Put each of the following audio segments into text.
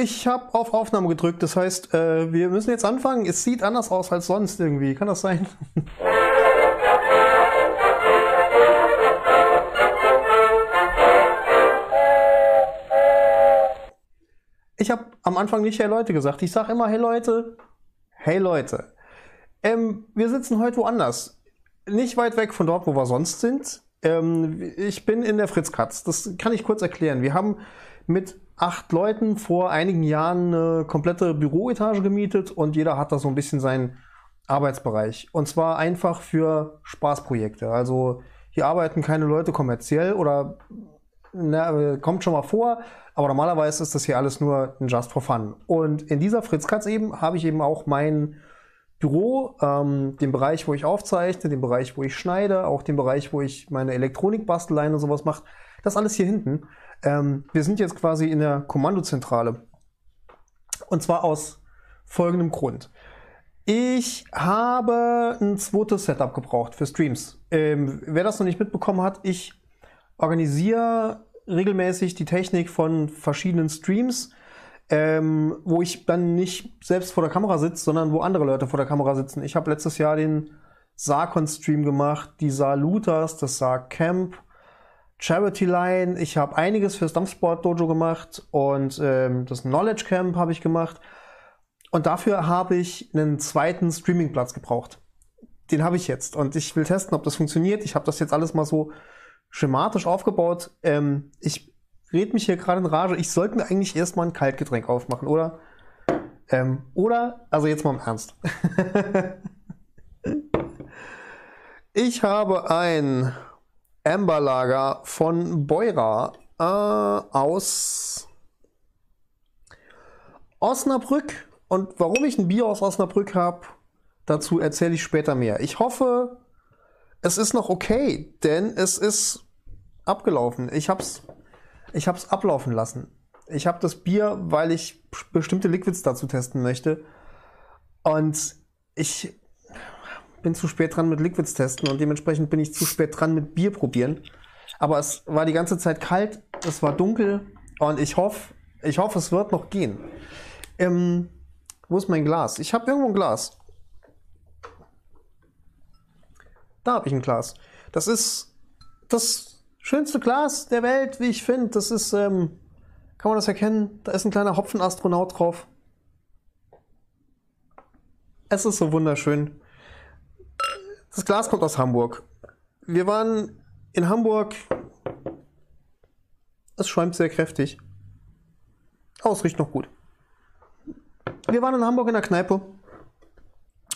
Ich habe auf Aufnahme gedrückt, das heißt, äh, wir müssen jetzt anfangen. Es sieht anders aus als sonst irgendwie. Kann das sein? Ich habe am Anfang nicht Hey Leute gesagt. Ich sage immer Hey Leute. Hey Leute. Ähm, wir sitzen heute woanders. Nicht weit weg von dort, wo wir sonst sind. Ähm, ich bin in der Fritz Katz. Das kann ich kurz erklären. Wir haben mit acht Leuten vor einigen Jahren eine komplette Büroetage gemietet und jeder hat da so ein bisschen seinen Arbeitsbereich. Und zwar einfach für Spaßprojekte. Also hier arbeiten keine Leute kommerziell oder na, kommt schon mal vor, aber normalerweise ist das hier alles nur ein Just for Fun. Und in dieser Fritz Katz eben habe ich eben auch mein Büro, ähm, den Bereich, wo ich aufzeichne, den Bereich, wo ich schneide, auch den Bereich, wo ich meine Elektronikbasteleien und sowas mache. Das alles hier hinten. Ähm, wir sind jetzt quasi in der Kommandozentrale. Und zwar aus folgendem Grund. Ich habe ein zweites Setup gebraucht für Streams. Ähm, wer das noch nicht mitbekommen hat, ich organisiere regelmäßig die Technik von verschiedenen Streams, ähm, wo ich dann nicht selbst vor der Kamera sitze, sondern wo andere Leute vor der Kamera sitzen. Ich habe letztes Jahr den Sarkon-Stream gemacht, die Saar Luthers, das Saar Camp, Charity Line. Ich habe einiges fürs Dampfsport Dojo gemacht und ähm, das Knowledge Camp habe ich gemacht. Und dafür habe ich einen zweiten Streamingplatz gebraucht. Den habe ich jetzt und ich will testen, ob das funktioniert. Ich habe das jetzt alles mal so schematisch aufgebaut. Ähm, ich red mich hier gerade in Rage. Ich sollte mir eigentlich erstmal ein Kaltgetränk aufmachen, oder? Ähm, oder, also jetzt mal im Ernst. ich habe ein Amberlager von Beura äh, aus Osnabrück. Und warum ich ein Bier aus Osnabrück habe, dazu erzähle ich später mehr. Ich hoffe, es ist noch okay, denn es ist abgelaufen. Ich hab's, ich hab's ablaufen lassen. Ich habe das Bier, weil ich bestimmte Liquids dazu testen möchte. Und ich bin zu spät dran mit Liquids testen und dementsprechend bin ich zu spät dran mit Bier probieren. Aber es war die ganze Zeit kalt, es war dunkel und ich hoffe, ich hoffe, es wird noch gehen. Ähm, wo ist mein Glas? Ich habe irgendwo ein Glas. Da habe ich ein Glas. Das ist das schönste Glas der Welt, wie ich finde. Das ist, ähm, kann man das erkennen? Da ist ein kleiner Hopfenastronaut drauf. Es ist so wunderschön. Das Glas kommt aus Hamburg. Wir waren in Hamburg. Es schäumt sehr kräftig. Aber es riecht noch gut. Wir waren in Hamburg in der Kneipe.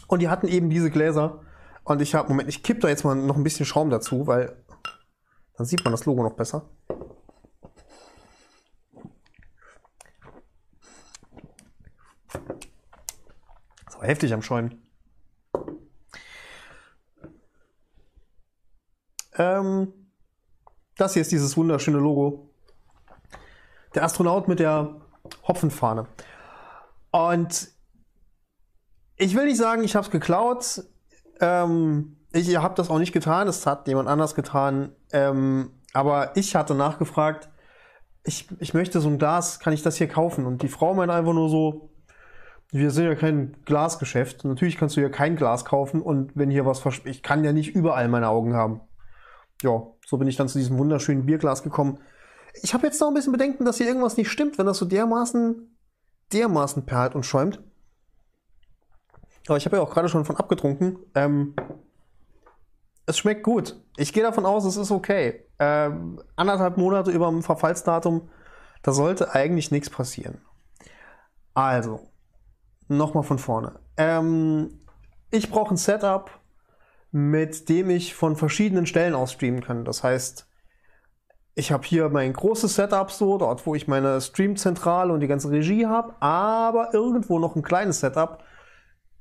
Und die hatten eben diese Gläser. Und ich habe, Moment, ich kipp da jetzt mal noch ein bisschen Schaum dazu, weil dann sieht man das Logo noch besser. So heftig am Schäumen. Ähm, das hier ist dieses wunderschöne Logo. Der Astronaut mit der Hopfenfahne. Und ich will nicht sagen, ich habe es geklaut. Ähm, ich habe das auch nicht getan, es hat jemand anders getan. Ähm, aber ich hatte nachgefragt, ich, ich möchte so ein Glas, kann ich das hier kaufen? Und die Frau meinte einfach nur so, wir sind ja kein Glasgeschäft. Natürlich kannst du ja kein Glas kaufen und wenn hier was ich kann ja nicht überall meine Augen haben ja, so bin ich dann zu diesem wunderschönen Bierglas gekommen. Ich habe jetzt noch ein bisschen Bedenken, dass hier irgendwas nicht stimmt, wenn das so dermaßen, dermaßen perlt und schäumt. Aber ich habe ja auch gerade schon von abgetrunken. Ähm, es schmeckt gut. Ich gehe davon aus, es ist okay. Ähm, anderthalb Monate über dem Verfallsdatum, da sollte eigentlich nichts passieren. Also, nochmal von vorne. Ähm, ich brauche ein Setup mit dem ich von verschiedenen Stellen aus streamen kann. Das heißt, ich habe hier mein großes Setup so, dort wo ich meine Streamzentrale und die ganze Regie habe, aber irgendwo noch ein kleines Setup,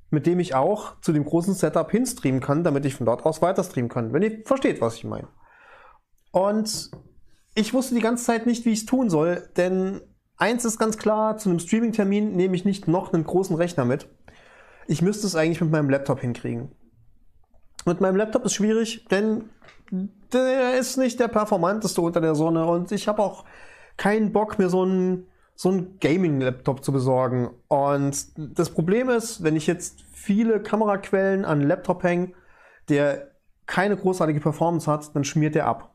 mit dem ich auch zu dem großen Setup hinstreamen kann, damit ich von dort aus weiter streamen kann, wenn ihr versteht, was ich meine. Und ich wusste die ganze Zeit nicht, wie ich es tun soll, denn eins ist ganz klar, zu einem Streaming-Termin nehme ich nicht noch einen großen Rechner mit. Ich müsste es eigentlich mit meinem Laptop hinkriegen. Mit meinem Laptop ist schwierig, denn der ist nicht der performanteste unter der Sonne und ich habe auch keinen Bock, mir so einen so einen Gaming-Laptop zu besorgen. Und das Problem ist, wenn ich jetzt viele Kameraquellen an einen Laptop hänge, der keine großartige Performance hat, dann schmiert der ab.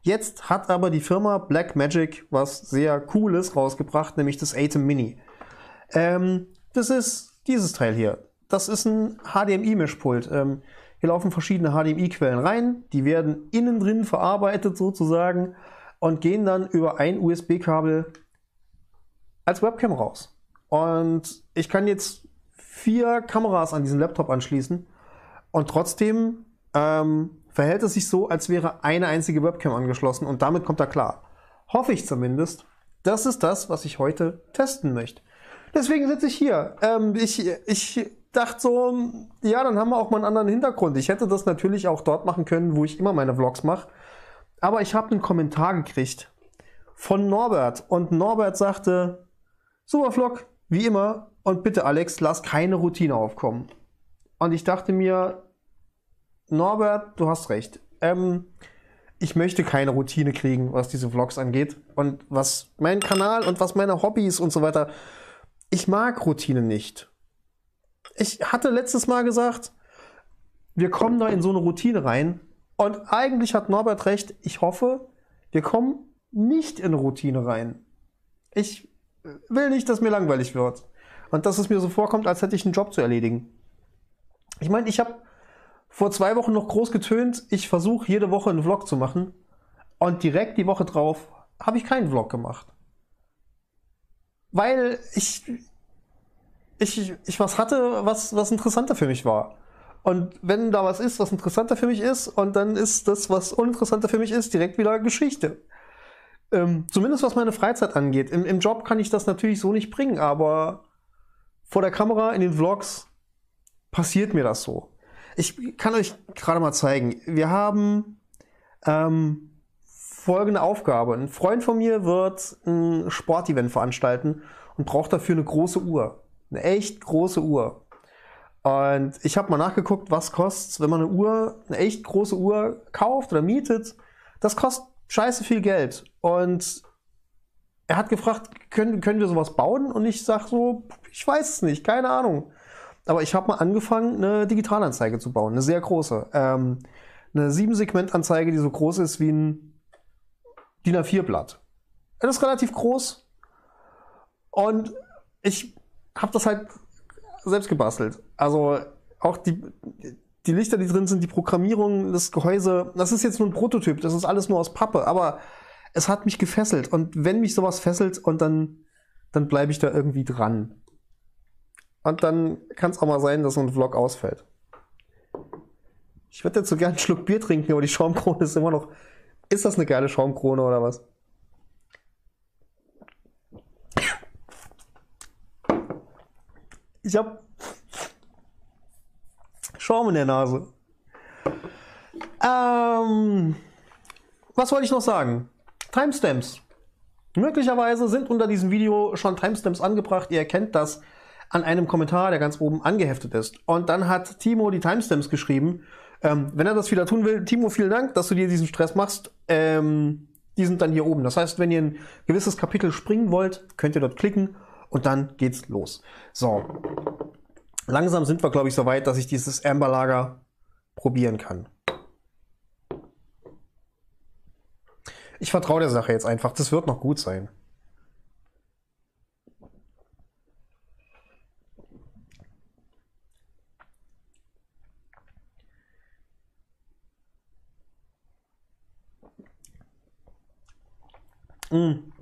Jetzt hat aber die Firma Blackmagic was sehr Cooles rausgebracht, nämlich das Atom Mini. Ähm, das ist dieses Teil hier. Das ist ein HDMI-Mischpult. Ähm, hier laufen verschiedene HDMI-Quellen rein, die werden innen drin verarbeitet sozusagen und gehen dann über ein USB-Kabel als Webcam raus. Und ich kann jetzt vier Kameras an diesen Laptop anschließen und trotzdem ähm, verhält es sich so, als wäre eine einzige Webcam angeschlossen und damit kommt er klar. Hoffe ich zumindest. Das ist das, was ich heute testen möchte. Deswegen sitze ich hier. Ähm, ich, ich dachte so, ja, dann haben wir auch mal einen anderen Hintergrund. Ich hätte das natürlich auch dort machen können, wo ich immer meine Vlogs mache. Aber ich habe einen Kommentar gekriegt von Norbert und Norbert sagte, super Vlog, wie immer, und bitte Alex, lass keine Routine aufkommen. Und ich dachte mir, Norbert, du hast recht. Ähm, ich möchte keine Routine kriegen, was diese Vlogs angeht und was meinen Kanal und was meine Hobbys und so weiter. Ich mag Routine nicht. Ich hatte letztes Mal gesagt, wir kommen da in so eine Routine rein, und eigentlich hat Norbert recht. Ich hoffe, wir kommen nicht in Routine rein. Ich will nicht, dass mir langweilig wird. Und dass es mir so vorkommt, als hätte ich einen Job zu erledigen. Ich meine, ich habe vor zwei Wochen noch groß getönt, ich versuche jede Woche einen Vlog zu machen. Und direkt die Woche drauf habe ich keinen Vlog gemacht. Weil ich, ich, ich was hatte, was, was interessanter für mich war. Und wenn da was ist, was interessanter für mich ist, und dann ist das, was uninteressanter für mich ist, direkt wieder Geschichte. Ähm, zumindest was meine Freizeit angeht. Im, Im Job kann ich das natürlich so nicht bringen, aber vor der Kamera, in den Vlogs, passiert mir das so. Ich kann euch gerade mal zeigen. Wir haben ähm, folgende Aufgabe. Ein Freund von mir wird ein Sportevent veranstalten und braucht dafür eine große Uhr. Eine echt große Uhr. Und ich habe mal nachgeguckt, was kostet, wenn man eine Uhr, eine echt große Uhr kauft oder mietet. Das kostet scheiße viel Geld. Und er hat gefragt, können, können wir sowas bauen? Und ich sage so, ich weiß es nicht, keine Ahnung. Aber ich habe mal angefangen, eine Digitalanzeige zu bauen, eine sehr große. Ähm, eine 7-Segment-Anzeige, die so groß ist wie ein DIN A4-Blatt. Das ist relativ groß. Und ich habe das halt selbst gebastelt. Also auch die, die Lichter, die drin sind, die Programmierung, das Gehäuse, das ist jetzt nur ein Prototyp, das ist alles nur aus Pappe, aber es hat mich gefesselt. Und wenn mich sowas fesselt und dann, dann bleibe ich da irgendwie dran. Und dann kann es auch mal sein, dass so ein Vlog ausfällt. Ich würde jetzt so gerne einen Schluck Bier trinken, aber die Schaumkrone ist immer noch. Ist das eine geile Schaumkrone oder was? Ich habe Schaum in der Nase. Ähm, was wollte ich noch sagen? Timestamps. Möglicherweise sind unter diesem Video schon Timestamps angebracht. Ihr erkennt das an einem Kommentar, der ganz oben angeheftet ist. Und dann hat Timo die Timestamps geschrieben. Ähm, wenn er das wieder tun will, Timo, vielen Dank, dass du dir diesen Stress machst. Ähm, die sind dann hier oben. Das heißt, wenn ihr ein gewisses Kapitel springen wollt, könnt ihr dort klicken und dann geht's los. So. Langsam sind wir, glaube ich, so weit, dass ich dieses Amberlager probieren kann. Ich vertraue der Sache jetzt einfach. Das wird noch gut sein. Mm.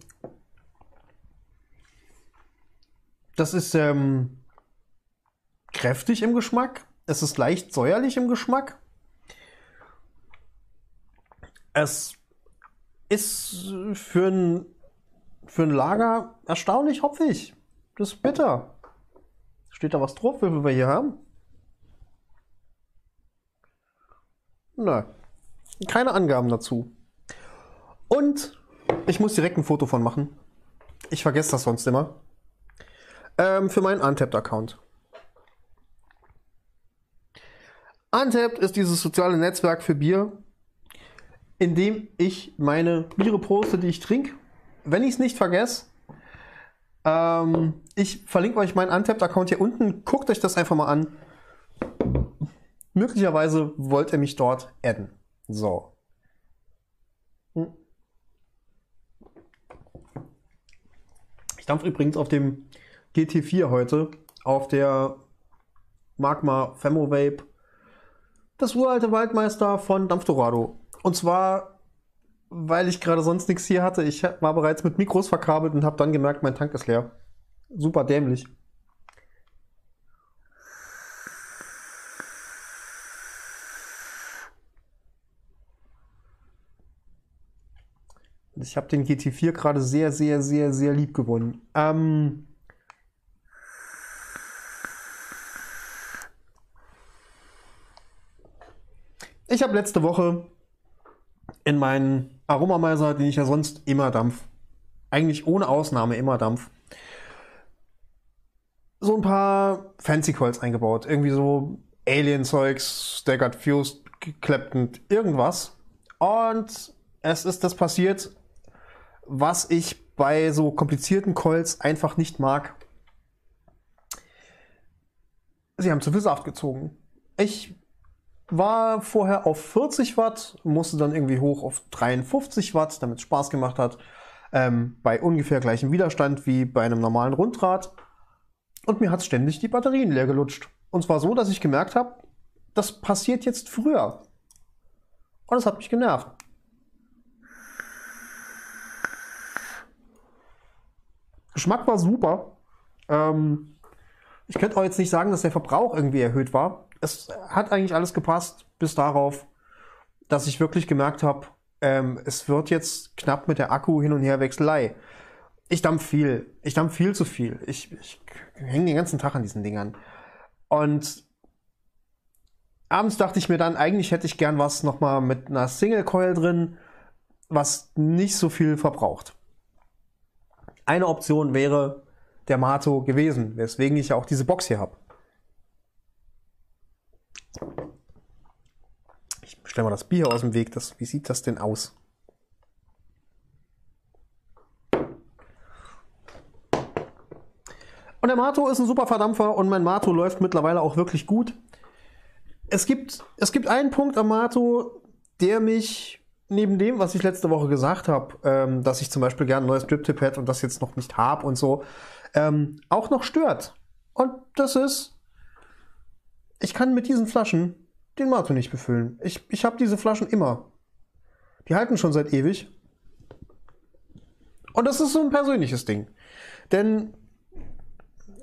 Das ist ähm, kräftig im Geschmack. Es ist leicht säuerlich im Geschmack. Es ist für ein, für ein Lager erstaunlich hopfig. Das ist bitter. Steht da was drauf, wie viel wir hier haben? Nein. Keine Angaben dazu. Und ich muss direkt ein Foto von machen. Ich vergesse das sonst immer. Ähm, für meinen Untapped-Account. Untapped ist dieses soziale Netzwerk für Bier, in dem ich meine Biere poste, die ich trinke. Wenn ich es nicht vergesse, Ähm, ich verlinke euch meinen Untapped-Account hier unten. Guckt euch das einfach mal an. Möglicherweise wollt ihr mich dort adden. So. Hm. Ich dampfe übrigens auf dem GT4 heute, auf der Magma Femovape, das uralte Waldmeister von Dampfdorado. Und zwar, weil ich gerade sonst nichts hier hatte. Ich war bereits mit Mikros verkabelt und habe dann gemerkt, mein Tank ist leer. Super dämlich. Ich habe den GT4 gerade sehr, sehr, sehr, sehr lieb gewonnen. Ähm ich habe letzte Woche in meinen Aromameiser, den ich ja sonst immer dampf, eigentlich ohne Ausnahme immer dampf, so ein paar Fancy Coils eingebaut. Irgendwie so Alien-Zeugs, Staggered Fused, Clapton, irgendwas. Und es ist das passiert, was ich bei so komplizierten Coils einfach nicht mag. Sie haben zu viel Saft gezogen. Ich war vorher auf 40 Watt, musste dann irgendwie hoch auf 53 Watt, damit es Spaß gemacht hat. Ähm, bei ungefähr gleichem Widerstand wie bei einem normalen Rundrad. Und mir hat ständig die Batterien leer gelutscht. Und zwar so, dass ich gemerkt habe, das passiert jetzt früher. Und das hat mich genervt. Geschmack war super. Ähm, ich könnte auch jetzt nicht sagen, dass der Verbrauch irgendwie erhöht war. Es hat eigentlich alles gepasst, bis darauf, dass ich wirklich gemerkt habe, ähm, es wird jetzt knapp mit der Akku hin und her Wechselei. Ich dampf viel. Ich dampf viel zu viel. Ich, ich hänge den ganzen Tag an diesen Dingern. Und abends dachte ich mir dann, eigentlich hätte ich gern was nochmal mit einer Single Coil drin, was nicht so viel verbraucht. Eine Option wäre der Mato gewesen, weswegen ich ja auch diese Box hier habe. Ich stelle mal das Bier aus dem Weg. Das, wie sieht das denn aus? Und der Mato ist ein super Verdampfer und mein Mato läuft mittlerweile auch wirklich gut. Es gibt, es gibt einen Punkt am Mato, der mich neben dem, was ich letzte Woche gesagt habe, ähm, dass ich zum Beispiel gerne ein neues Drip-Tip hätte und das jetzt noch nicht habe und so, ähm, auch noch stört. Und das ist, ich kann mit diesen Flaschen den Mato nicht befüllen. Ich, ich habe diese Flaschen immer. Die halten schon seit ewig. Und das ist so ein persönliches Ding. Denn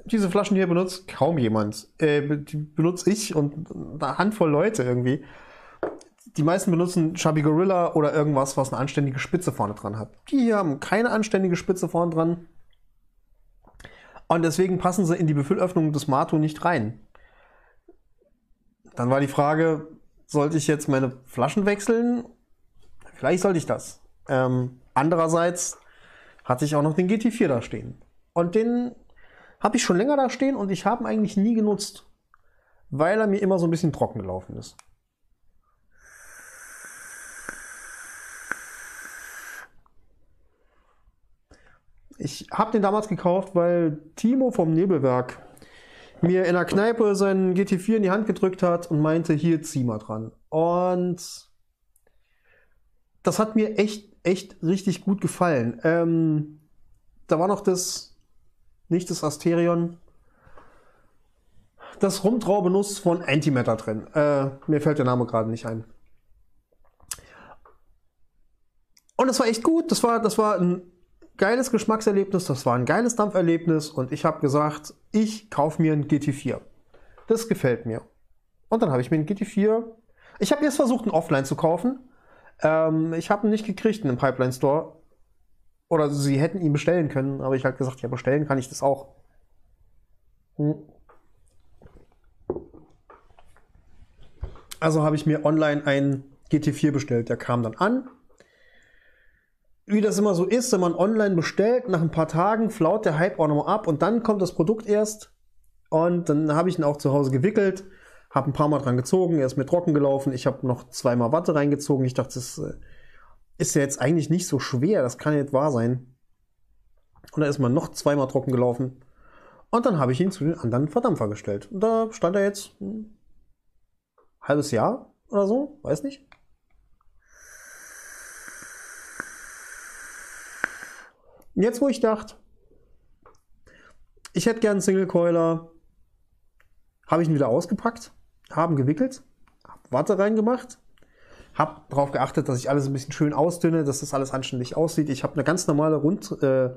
diese Flaschen hier benutzt kaum jemand. Äh, die benutze ich und eine Handvoll Leute irgendwie die meisten benutzen Chubby Gorilla oder irgendwas, was eine anständige Spitze vorne dran hat. Die hier haben keine anständige Spitze vorne dran. Und deswegen passen sie in die Befüllöffnung des Mato nicht rein. Dann war die Frage, sollte ich jetzt meine Flaschen wechseln? Vielleicht sollte ich das. Ähm, andererseits hatte ich auch noch den GT4 da stehen. Und den habe ich schon länger da stehen und ich habe ihn eigentlich nie genutzt, weil er mir immer so ein bisschen trocken gelaufen ist. Ich habe den damals gekauft, weil Timo vom Nebelwerk mir in der Kneipe seinen GT4 in die Hand gedrückt hat und meinte, hier zieh mal dran. Und das hat mir echt, echt richtig gut gefallen. Ähm, da war noch das, nicht das Asterion, das Rumtraubenuss von Antimatter drin. Äh, mir fällt der Name gerade nicht ein. Und das war echt gut. Das war, das war ein geiles Geschmackserlebnis, das war ein geiles Dampferlebnis und ich habe gesagt, ich kaufe mir einen GT4. Das gefällt mir. Und dann habe ich mir einen GT4. Ich habe jetzt versucht, einen Offline zu kaufen. Ähm, ich habe ihn nicht gekriegt in einem Pipeline Store. Oder sie hätten ihn bestellen können, aber ich habe gesagt, ja, bestellen kann ich das auch. Hm. Also habe ich mir online einen GT4 bestellt. Der kam dann an wie das immer so ist, wenn man online bestellt, nach ein paar Tagen flaut der Hype auch nochmal ab und dann kommt das Produkt erst. Und dann habe ich ihn auch zu Hause gewickelt, habe ein paar Mal dran gezogen, er ist mir trocken gelaufen. Ich habe noch zweimal Watte reingezogen. Ich dachte, das äh, ist ja jetzt eigentlich nicht so schwer, das kann ja nicht wahr sein. Und da ist man noch zweimal trocken gelaufen. Und dann habe ich ihn zu den anderen Verdampfer gestellt. Und da stand er jetzt ein halbes Jahr oder so, weiß nicht. Jetzt, wo ich dachte, ich hätte gern einen Single Coiler, habe ich ihn wieder ausgepackt, haben gewickelt, hab Watte reingemacht, habe darauf geachtet, dass ich alles ein bisschen schön ausdünne, dass das alles anständig aussieht. Ich habe eine ganz normale Rund, äh,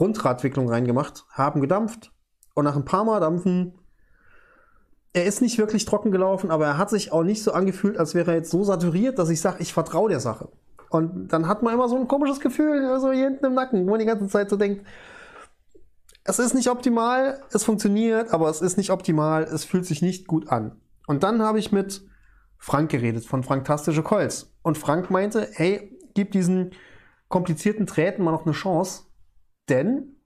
Rundradwicklung reingemacht, haben gedampft und nach ein paar Mal dampfen, er ist nicht wirklich trocken gelaufen, aber er hat sich auch nicht so angefühlt, als wäre er jetzt so saturiert, dass ich sage, ich vertraue der Sache. Und dann hat man immer so ein komisches Gefühl, so hier hinten im Nacken, wo man die ganze Zeit so denkt, es ist nicht optimal, es funktioniert, aber es ist nicht optimal, es fühlt sich nicht gut an. Und dann habe ich mit Frank geredet von Franktastische Colts. Und Frank meinte, hey, gib diesen komplizierten Träten mal noch eine Chance, denn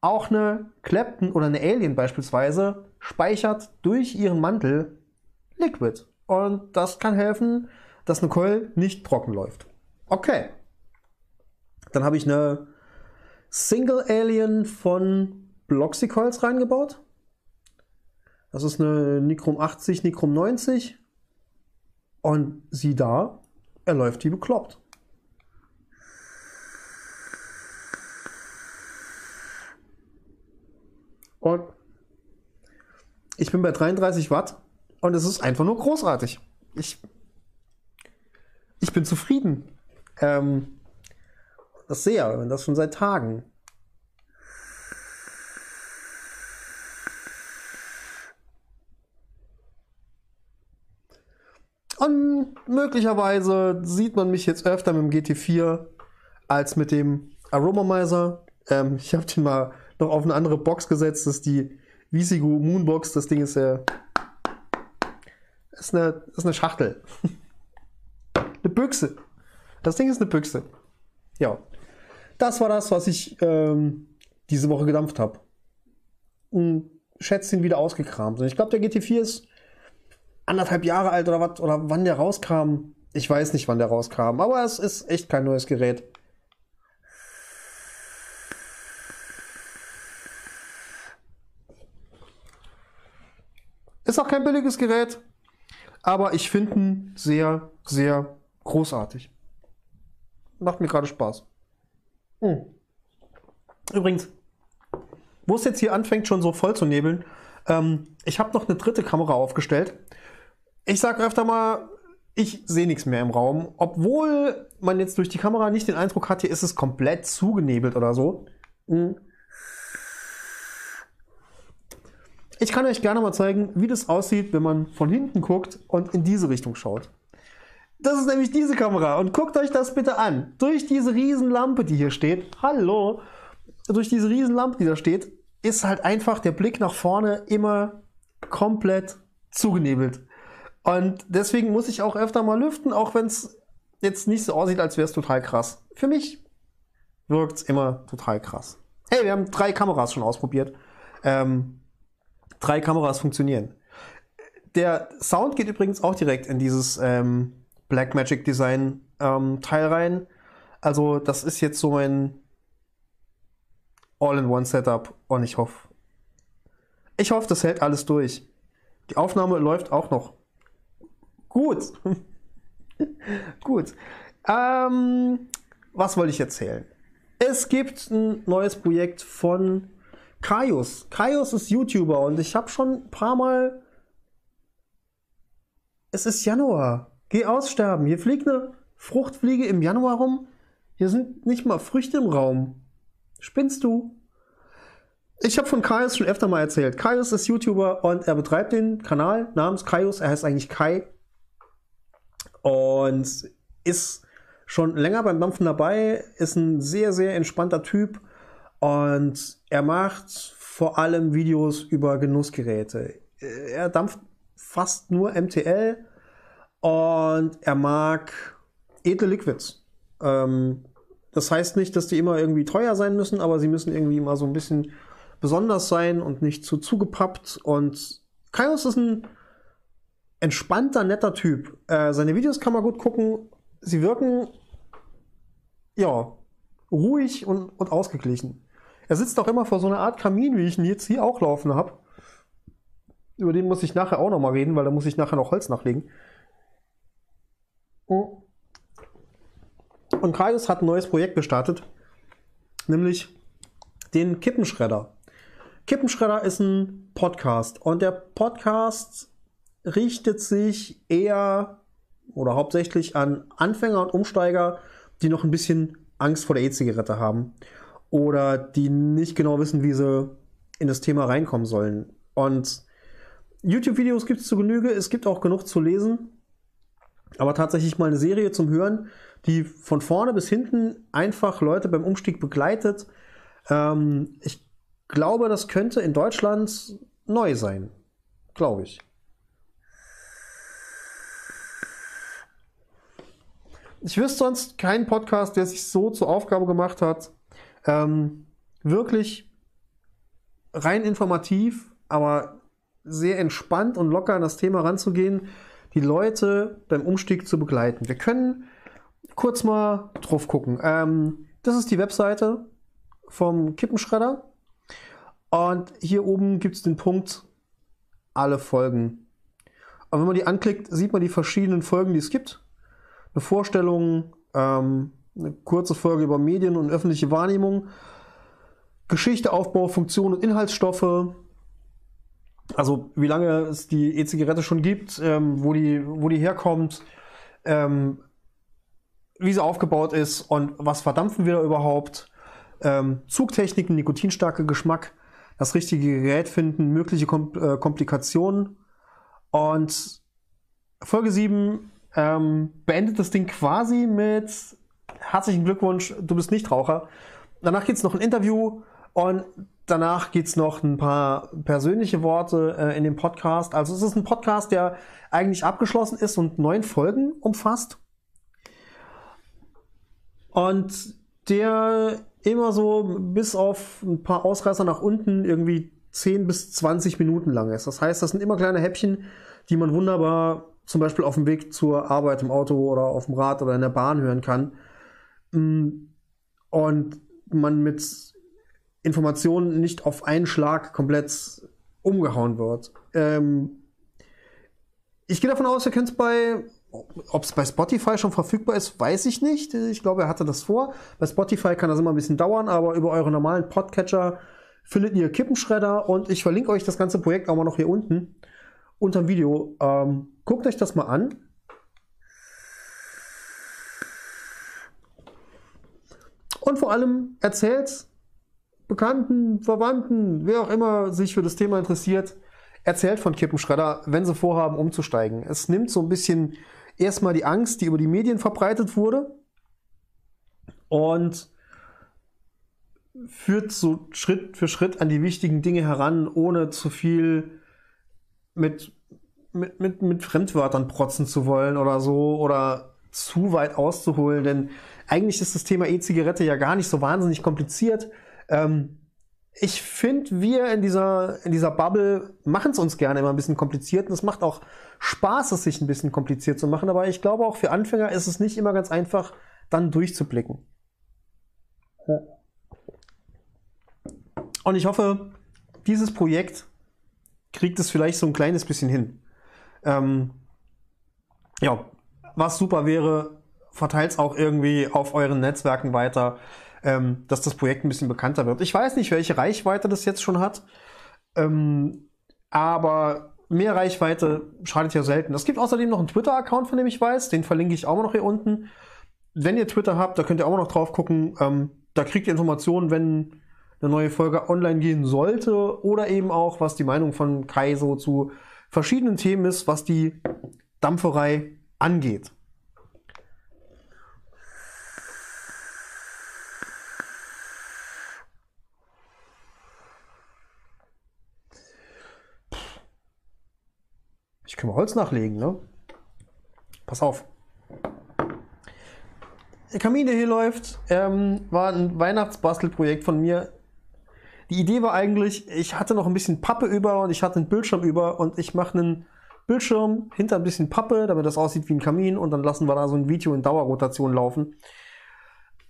auch eine Clapton oder eine Alien beispielsweise speichert durch ihren Mantel Liquid. Und das kann helfen, dass eine Coil nicht trocken läuft. Okay. Dann habe ich eine Single Alien von Bloxy Coils reingebaut. Das ist eine Nicrom 80, Nicrom 90. Und sieh da, er läuft wie bekloppt. Und ich bin bei 33 Watt und es ist einfach nur großartig. Ich, ich bin zufrieden. Ähm, das sehr, und das schon seit Tagen. Und möglicherweise sieht man mich jetzt öfter mit dem GT4 als mit dem Aromamizer. Ähm, ich habe den mal noch auf eine andere Box gesetzt. Das ist die Visigo Moonbox. Das Ding ist, äh, ist, eine, ist eine Schachtel. eine Büchse. Das Ding ist eine Büchse. Ja. Das war das, was ich ähm, diese Woche gedampft habe. Schätzchen wieder ausgekramt. Und ich glaube, der GT4 ist anderthalb Jahre alt oder was, oder wann der rauskam. Ich weiß nicht, wann der rauskam, aber es ist echt kein neues Gerät. Ist auch kein billiges Gerät, aber ich finde ihn sehr, sehr großartig. Macht mir gerade Spaß. Hm. Übrigens, wo es jetzt hier anfängt, schon so voll zu nebeln, ähm, ich habe noch eine dritte Kamera aufgestellt ich sage öfter mal, ich sehe nichts mehr im Raum, obwohl man jetzt durch die Kamera nicht den Eindruck hat, hier ist es komplett zugenebelt oder so. Hm. Ich kann euch gerne mal zeigen, wie das aussieht, wenn man von hinten guckt und in diese Richtung schaut. Das ist nämlich diese Kamera und guckt euch das bitte an. Durch diese Riesenlampe, die hier steht, hallo, durch diese Riesenlampe, die da steht, ist halt einfach der Blick nach vorne immer komplett zugenebelt. Und deswegen muss ich auch öfter mal lüften, auch wenn es jetzt nicht so aussieht, als wäre es total krass. Für mich wirkt es immer total krass. Hey, wir haben drei Kameras schon ausprobiert. Ähm, drei Kameras funktionieren. Der Sound geht übrigens auch direkt in dieses ähm, Blackmagic Design ähm, Teil rein. Also das ist jetzt so mein All-in-One-Setup und ich hoffe, ich hoffe, das hält alles durch. Die Aufnahme läuft auch noch. Gut. Gut. Ähm, was wollte ich erzählen? Es gibt ein neues Projekt von Kaius. Kaius ist YouTuber und ich habe schon ein paar Mal. Es ist Januar. Geh aussterben. Hier fliegt eine Fruchtfliege im Januar rum. Hier sind nicht mal Früchte im Raum. Spinnst du? Ich habe von Kaius schon öfter mal erzählt. Kaius ist YouTuber und er betreibt den Kanal namens Kaius. Er heißt eigentlich Kai und ist schon länger beim Dampfen dabei, ist ein sehr, sehr entspannter Typ und er macht vor allem Videos über Genussgeräte. Er dampft fast nur MTL und er mag edle Liquids. Ähm, das heißt nicht, dass die immer irgendwie teuer sein müssen, aber sie müssen irgendwie immer so ein bisschen besonders sein und nicht zu zugepappt. Und Kaios ist ein entspannter, netter Typ. Äh, seine Videos kann man gut gucken. Sie wirken, ja, ruhig und, und ausgeglichen. Er sitzt auch immer vor so einer Art Kamin, wie ich ihn jetzt hier auch laufen habe. Über den muss ich nachher auch nochmal reden, weil da muss ich nachher noch Holz nachlegen. Und Kaius hat ein neues Projekt gestartet, nämlich den Kippenschredder. Kippenschredder ist ein Podcast und der Podcast richtet sich eher oder hauptsächlich an Anfänger und Umsteiger, die noch ein bisschen Angst vor der E-Zigarette haben oder die nicht genau wissen, wie sie in das Thema reinkommen sollen. Und YouTube-Videos gibt es zu Genüge, es gibt auch genug zu lesen, aber tatsächlich mal eine Serie zum Hören, die von vorne bis hinten einfach Leute beim Umstieg begleitet. Ähm, ich glaube, das könnte in Deutschland neu sein. Glaube ich. Ich wüsste sonst keinen Podcast, der sich so zur Aufgabe gemacht hat, ähm, wirklich rein informativ, aber sehr entspannt und locker an das Thema ranzugehen, die Leute beim Umstieg zu begleiten. Wir können kurz mal drauf gucken. Ähm, das ist die Webseite vom Kippenschredder. Und hier oben gibt es den Punkt alle Folgen. Und wenn man die anklickt, sieht man die verschiedenen Folgen, die es gibt. Eine Vorstellung, ähm, eine kurze Folge über Medien und öffentliche Wahrnehmung, Geschichte, Aufbau, Funktion und Inhaltsstoffe. Also wie lange es die E-Zigarette schon gibt, ähm, wo, die, wo die herkommt, ähm, wie sie aufgebaut ist und was verdampfen wir da überhaupt. Ähm, Zugtechniken, nikotinstarke Geschmack das richtige Gerät finden, mögliche Kom äh, Komplikationen. Und Folge 7 ähm, beendet das Ding quasi mit herzlichen Glückwunsch, du bist nicht Raucher. Danach gibt es noch ein Interview und danach gibt es noch ein paar persönliche Worte äh, in dem Podcast. Also es ist ein Podcast, der eigentlich abgeschlossen ist und neun Folgen umfasst. Und der immer so bis auf ein paar Ausreißer nach unten irgendwie 10 bis 20 Minuten lang ist. Das heißt, das sind immer kleine Häppchen, die man wunderbar zum Beispiel auf dem Weg zur Arbeit im Auto oder auf dem Rad oder in der Bahn hören kann. Mm, und man mit Informationen nicht auf einen Schlag komplett umgehauen wird. Ähm ich gehe davon aus, ihr könnt es bei ob es bei Spotify schon verfügbar ist, weiß ich nicht. Ich glaube, er hatte das vor. Bei Spotify kann das immer ein bisschen dauern, aber über eure normalen Podcatcher findet ihr Kippenschredder und ich verlinke euch das ganze Projekt auch mal noch hier unten unter dem Video. Ähm, guckt euch das mal an. Und vor allem erzählt Bekannten, Verwandten, wer auch immer sich für das Thema interessiert, erzählt von Kippenschredder, wenn sie vorhaben, umzusteigen. Es nimmt so ein bisschen erstmal die Angst, die über die Medien verbreitet wurde und führt so Schritt für Schritt an die wichtigen Dinge heran, ohne zu viel mit, mit, mit, mit Fremdwörtern protzen zu wollen oder so oder zu weit auszuholen, denn eigentlich ist das Thema E-Zigarette ja gar nicht so wahnsinnig kompliziert. Ähm, ich finde, wir in dieser, in dieser Bubble machen es uns gerne immer ein bisschen kompliziert und es macht auch Spaß, es sich ein bisschen kompliziert zu machen, aber ich glaube auch für Anfänger ist es nicht immer ganz einfach, dann durchzublicken. Und ich hoffe, dieses Projekt kriegt es vielleicht so ein kleines bisschen hin. Ähm, ja, was super wäre, verteilt es auch irgendwie auf euren Netzwerken weiter ähm, dass das Projekt ein bisschen bekannter wird. Ich weiß nicht, welche Reichweite das jetzt schon hat, ähm, aber mehr Reichweite schadet ja selten. Es gibt außerdem noch einen Twitter-Account, von dem ich weiß, den verlinke ich auch noch hier unten. Wenn ihr Twitter habt, da könnt ihr auch noch drauf gucken. Ähm, da kriegt ihr Informationen, wenn eine neue Folge online gehen sollte oder eben auch, was die Meinung von Kai so zu verschiedenen Themen ist, was die Dampferei angeht. Ich kann mal Holz nachlegen, ne? Pass auf. Der Kamin, der hier läuft, ähm, war ein Weihnachtsbastelprojekt von mir. Die Idee war eigentlich, ich hatte noch ein bisschen Pappe über und ich hatte einen Bildschirm über und ich mache einen Bildschirm hinter ein bisschen Pappe, damit das aussieht wie ein Kamin und dann lassen wir da so ein Video in Dauerrotation laufen.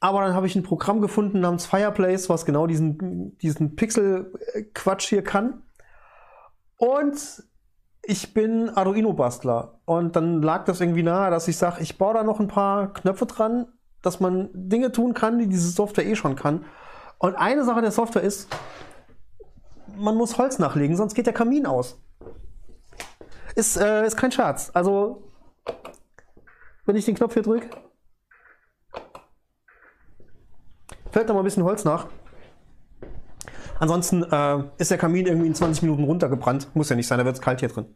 Aber dann habe ich ein Programm gefunden namens Fireplace, was genau diesen, diesen Pixel-Quatsch hier kann. Und ich bin Arduino-Bastler. Und dann lag das irgendwie nahe, dass ich sage, ich baue da noch ein paar Knöpfe dran, dass man Dinge tun kann, die diese Software eh schon kann. Und eine Sache der Software ist, man muss Holz nachlegen, sonst geht der Kamin aus. Ist, äh, ist kein Scherz. Also, wenn ich den Knopf hier drücke, fällt da mal ein bisschen Holz nach. Ansonsten äh, ist der Kamin irgendwie in 20 Minuten runtergebrannt. Muss ja nicht sein, da wird es kalt hier drin.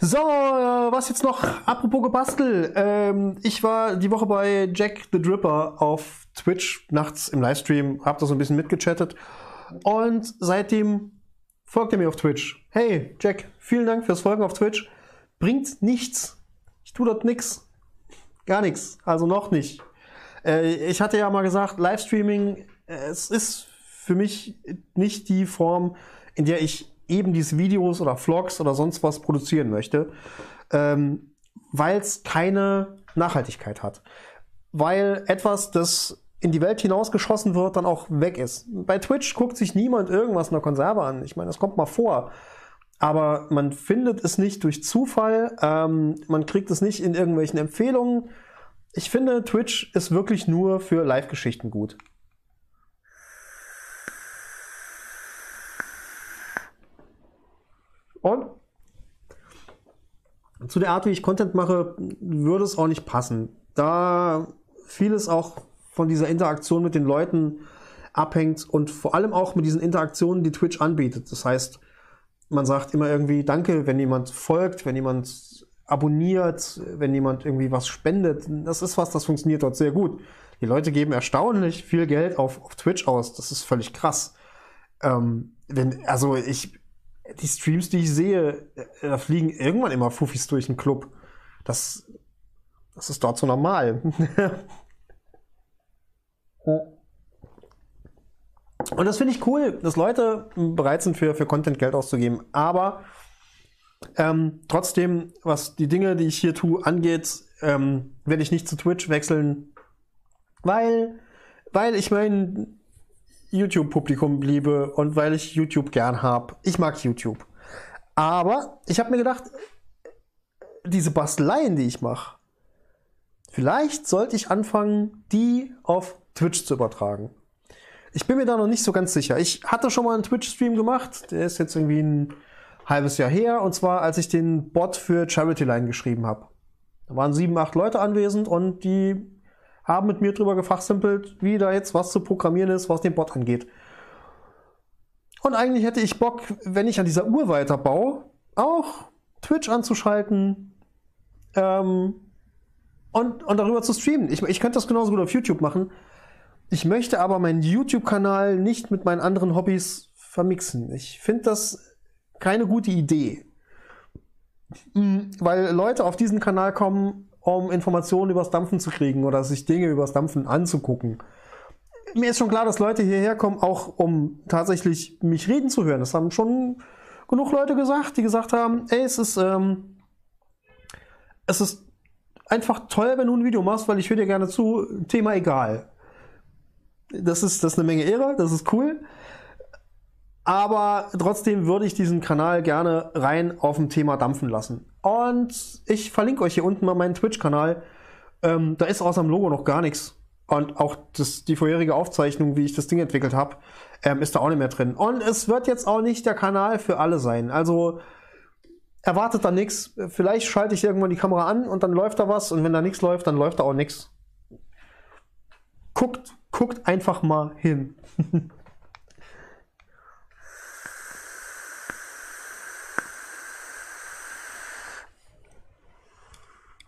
So, äh, was jetzt noch? Apropos Gebastel. Ähm, ich war die Woche bei Jack the Dripper auf Twitch nachts im Livestream, hab da so ein bisschen mitgechattet. Und seitdem folgt er mir auf Twitch. Hey, Jack, vielen Dank fürs Folgen auf Twitch. Bringt nichts. Ich tue dort nichts. Gar nichts. Also noch nicht. Äh, ich hatte ja mal gesagt, Livestreaming, äh, es ist für mich nicht die Form, in der ich eben diese Videos oder Vlogs oder sonst was produzieren möchte, ähm, weil es keine Nachhaltigkeit hat. Weil etwas, das in die Welt hinausgeschossen wird, dann auch weg ist. Bei Twitch guckt sich niemand irgendwas in der Konserve an. Ich meine, das kommt mal vor. Aber man findet es nicht durch Zufall, ähm, man kriegt es nicht in irgendwelchen Empfehlungen. Ich finde, Twitch ist wirklich nur für Live-Geschichten gut. Und zu der Art, wie ich Content mache, würde es auch nicht passen. Da vieles auch von dieser Interaktion mit den Leuten abhängt und vor allem auch mit diesen Interaktionen, die Twitch anbietet. Das heißt, man sagt immer irgendwie Danke, wenn jemand folgt, wenn jemand abonniert, wenn jemand irgendwie was spendet. Das ist was, das funktioniert dort sehr gut. Die Leute geben erstaunlich viel Geld auf, auf Twitch aus. Das ist völlig krass. Ähm, wenn, also ich, die Streams, die ich sehe, äh, da fliegen irgendwann immer Fuffis durch den Club. Das, das ist dort so normal. Und das finde ich cool, dass Leute bereit sind, für, für Content Geld auszugeben. Aber ähm, trotzdem, was die Dinge, die ich hier tue, angeht, ähm, werde ich nicht zu Twitch wechseln, weil, weil ich mein YouTube-Publikum liebe und weil ich YouTube gern habe. Ich mag YouTube. Aber ich habe mir gedacht, diese Basteleien, die ich mache, vielleicht sollte ich anfangen, die auf Twitch zu übertragen. Ich bin mir da noch nicht so ganz sicher. Ich hatte schon mal einen Twitch-Stream gemacht, der ist jetzt irgendwie ein halbes Jahr her, und zwar als ich den Bot für Charity Line geschrieben habe. Da waren sieben, acht Leute anwesend und die haben mit mir drüber gefachsimpelt, wie da jetzt was zu programmieren ist, was den Bot angeht. Und eigentlich hätte ich Bock, wenn ich an dieser Uhr weiterbaue, auch Twitch anzuschalten ähm, und, und darüber zu streamen. Ich, ich könnte das genauso gut auf YouTube machen. Ich möchte aber meinen YouTube-Kanal nicht mit meinen anderen Hobbys vermixen. Ich finde das keine gute Idee. Weil Leute auf diesen Kanal kommen, um Informationen übers Dampfen zu kriegen oder sich Dinge übers Dampfen anzugucken. Mir ist schon klar, dass Leute hierher kommen, auch um tatsächlich mich reden zu hören. Das haben schon genug Leute gesagt, die gesagt haben, ey, es ist, ähm, es ist einfach toll, wenn du ein Video machst, weil ich höre dir gerne zu, Thema egal. Das ist, das ist eine Menge Ehre, das ist cool. Aber trotzdem würde ich diesen Kanal gerne rein auf dem Thema dampfen lassen. Und ich verlinke euch hier unten mal meinen Twitch-Kanal. Ähm, da ist außer dem Logo noch gar nichts. Und auch das, die vorherige Aufzeichnung, wie ich das Ding entwickelt habe, ähm, ist da auch nicht mehr drin. Und es wird jetzt auch nicht der Kanal für alle sein. Also erwartet da nichts. Vielleicht schalte ich irgendwann die Kamera an und dann läuft da was. Und wenn da nichts läuft, dann läuft da auch nichts. Guckt, guckt einfach mal hin.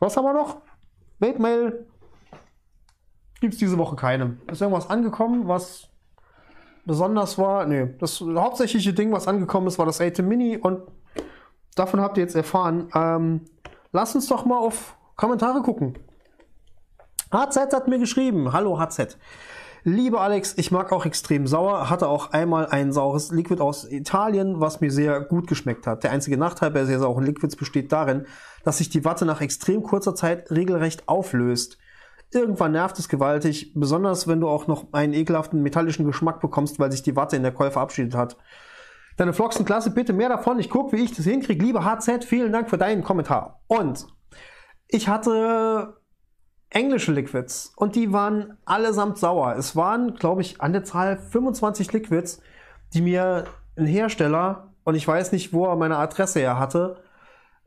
Was haben wir noch? Webmail gibt es diese Woche keine. Ist irgendwas angekommen, was besonders war? Nee, das hauptsächliche Ding, was angekommen ist, war das ATEM Mini und davon habt ihr jetzt erfahren. Ähm, lasst uns doch mal auf Kommentare gucken. HZ hat mir geschrieben. Hallo HZ. Liebe Alex, ich mag auch extrem sauer, hatte auch einmal ein saures Liquid aus Italien, was mir sehr gut geschmeckt hat. Der einzige Nachteil bei sehr sauren Liquids besteht darin, dass sich die Watte nach extrem kurzer Zeit regelrecht auflöst. Irgendwann nervt es gewaltig, besonders wenn du auch noch einen ekelhaften metallischen Geschmack bekommst, weil sich die Watte in der Keule verabschiedet hat. Deine Vlogs sind klasse, bitte mehr davon. Ich gucke, wie ich das hinkriege. Liebe HZ, vielen Dank für deinen Kommentar. Und ich hatte englische Liquids und die waren allesamt sauer. Es waren, glaube ich, an der Zahl 25 Liquids, die mir ein Hersteller, und ich weiß nicht, wo er meine Adresse her hatte,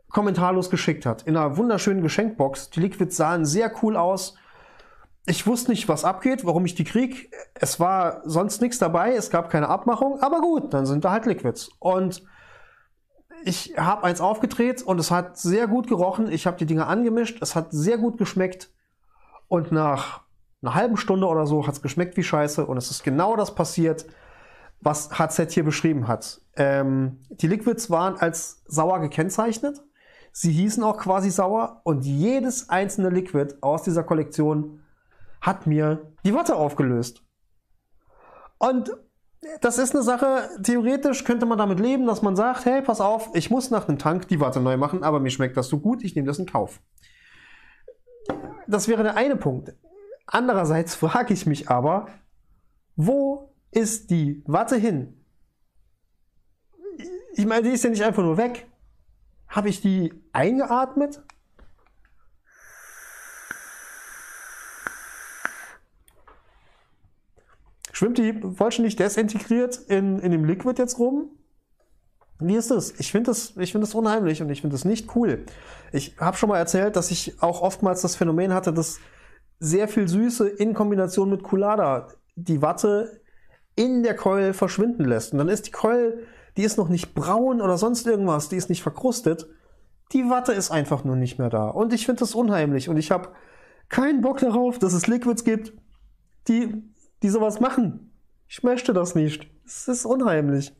kommentarlos geschickt hat. In einer wunderschönen Geschenkbox. Die Liquids sahen sehr cool aus. Ich wusste nicht, was abgeht, warum ich die krieg. Es war sonst nichts dabei, es gab keine Abmachung, aber gut, dann sind da halt Liquids. Und ich habe eins aufgedreht und es hat sehr gut gerochen. Ich habe die Dinge angemischt, es hat sehr gut geschmeckt. Und nach einer halben Stunde oder so hat es geschmeckt wie Scheiße und es ist genau das passiert, was HZ hier beschrieben hat. Ähm, die Liquids waren als sauer gekennzeichnet. Sie hießen auch quasi sauer und jedes einzelne Liquid aus dieser Kollektion hat mir die Watte aufgelöst. Und das ist eine Sache, theoretisch könnte man damit leben, dass man sagt, hey, pass auf, ich muss nach einem Tank die Watte neu machen, aber mir schmeckt das so gut, ich nehme das in Kauf. Das wäre der eine Punkt. Andererseits frage ich mich aber, wo ist die Watte hin? Ich meine, die ist ja nicht einfach nur weg. Habe ich die eingeatmet? Schwimmt die vollständig desintegriert in, in dem Liquid jetzt rum? Wie ist das? Ich finde das, ich das unheimlich und ich finde das nicht cool. Ich habe schon mal erzählt, dass ich auch oftmals das Phänomen hatte, dass sehr viel Süße in Kombination mit Coulada die Watte in der Keul verschwinden lässt. Und dann ist die Keul, die ist noch nicht braun oder sonst irgendwas, die ist nicht verkrustet. Die Watte ist einfach nur nicht mehr da. Und ich finde das unheimlich. Und ich habe keinen Bock darauf, dass es Liquids gibt, die die sowas machen. Ich möchte das nicht. Es ist unheimlich.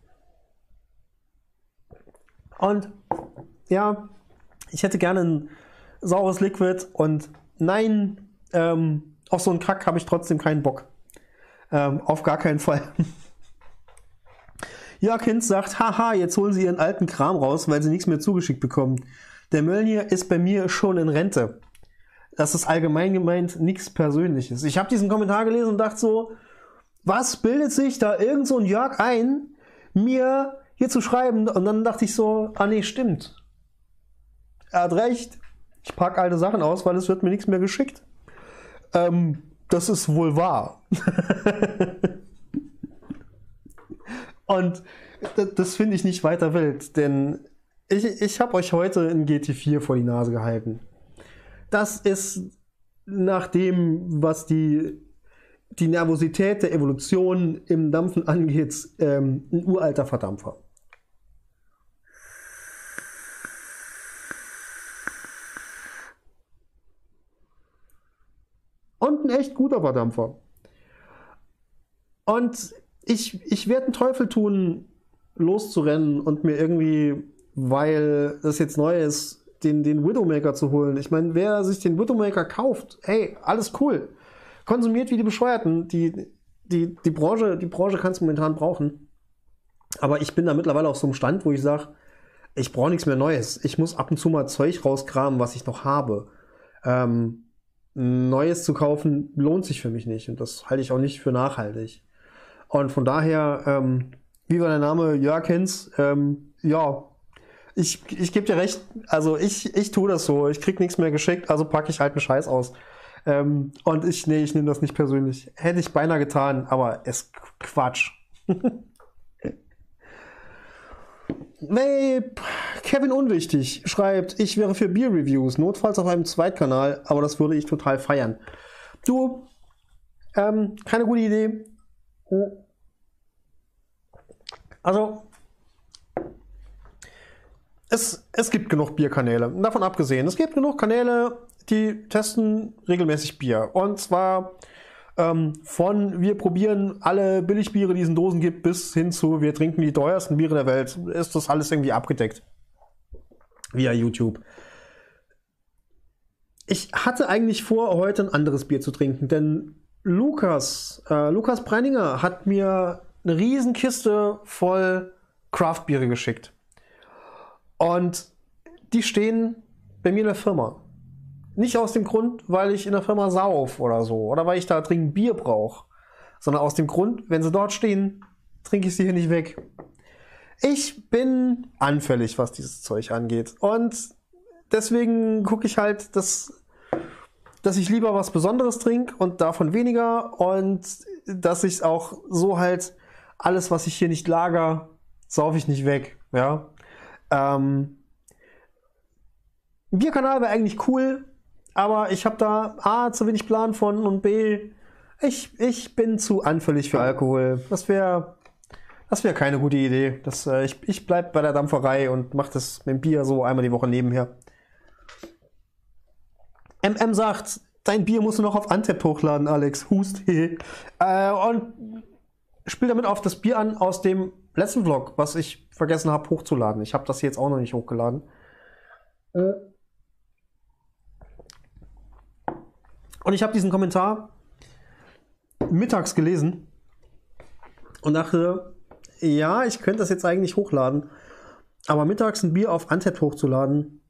Und ja, ich hätte gerne ein saures Liquid und nein, ähm, auf so einen Kack habe ich trotzdem keinen Bock. Ähm, auf gar keinen Fall. Jörg Hinz sagt, haha, jetzt holen sie ihren alten Kram raus, weil sie nichts mehr zugeschickt bekommen. Der Möllnier ist bei mir schon in Rente das ist allgemein gemeint nichts Persönliches. Ich habe diesen Kommentar gelesen und dachte so, was bildet sich da irgend so ein Jörg ein, mir hier zu schreiben? Und dann dachte ich so, ah nee, stimmt. Er hat recht. Ich packe alte Sachen aus, weil es wird mir nichts mehr geschickt. Ähm, das ist wohl wahr. und das, finde ich nicht weiter wild, denn ich, ich habe euch heute in GT4 vor die Nase gehalten das ist nach dem, was die, die Nervosität der Evolution im Dampfen angeht, ähm, ein uralter Verdampfer. Und ein echt guter Verdampfer. Und ich, ich werde einen Teufel tun, loszurennen und mir irgendwie, weil das jetzt neu ist, den, den Widowmaker zu holen. Ich meine, wer sich den Widowmaker kauft, hey, alles cool. Konsumiert wie die Bescheuerten. Die, die, die Branche, die Branche kann es momentan brauchen. Aber ich bin da mittlerweile auf so einem Stand, wo ich sage, ich brauche nichts mehr Neues. Ich muss ab und zu mal Zeug rauskramen, was ich noch habe. Ähm, Neues zu kaufen lohnt sich für mich nicht und das halte ich auch nicht für nachhaltig. Und von daher, ähm, wie war der Name Jörg Hinz? Ähm, ja, ich, ich gebe dir recht, also ich, ich tue das so, ich krieg nichts mehr geschickt, also packe ich halt einen Scheiß aus. Ähm, und ich, nee, ich nehme das nicht persönlich. Hätte ich beinahe getan, aber es Quatsch. nee, Kevin Unwichtig schreibt, ich wäre für Bier-Reviews, notfalls auf einem Zweitkanal, aber das würde ich total feiern. Du, ähm, keine gute Idee. Also, es, es gibt genug Bierkanäle. Davon abgesehen, es gibt genug Kanäle, die testen regelmäßig Bier. Und zwar ähm, von wir probieren alle Billigbiere, die es in Dosen gibt, bis hin zu wir trinken die teuersten Biere der Welt. Ist das alles irgendwie abgedeckt. Via YouTube. Ich hatte eigentlich vor, heute ein anderes Bier zu trinken, denn Lukas, äh, Lukas Breininger hat mir eine Riesenkiste voll Craftbiere geschickt. Und die stehen bei mir in der Firma. Nicht aus dem Grund, weil ich in der Firma sauf oder so. Oder weil ich da dringend Bier brauche. Sondern aus dem Grund, wenn sie dort stehen, trinke ich sie hier nicht weg. Ich bin anfällig, was dieses Zeug angeht. Und deswegen gucke ich halt, dass, dass ich lieber was Besonderes trinke und davon weniger. Und dass ich auch so halt alles, was ich hier nicht lager, saufe ich nicht weg. Ja. Ähm, Bierkanal wäre eigentlich cool, aber ich habe da A, zu wenig Plan von und B, ich, ich bin zu anfällig für Alkohol. Das wäre das wäre keine gute Idee. Das, äh, ich, ich bleib bei der Dampferei und mach das mit dem Bier so einmal die Woche nebenher. MM sagt, dein Bier musst du noch auf Antep hochladen, Alex. Hust. äh, und spiel damit auf das Bier an aus dem letzten Vlog, was ich vergessen habe hochzuladen. Ich habe das jetzt auch noch nicht hochgeladen. Äh. Und ich habe diesen Kommentar mittags gelesen und dachte, ja, ich könnte das jetzt eigentlich hochladen, aber mittags ein Bier auf Antep hochzuladen,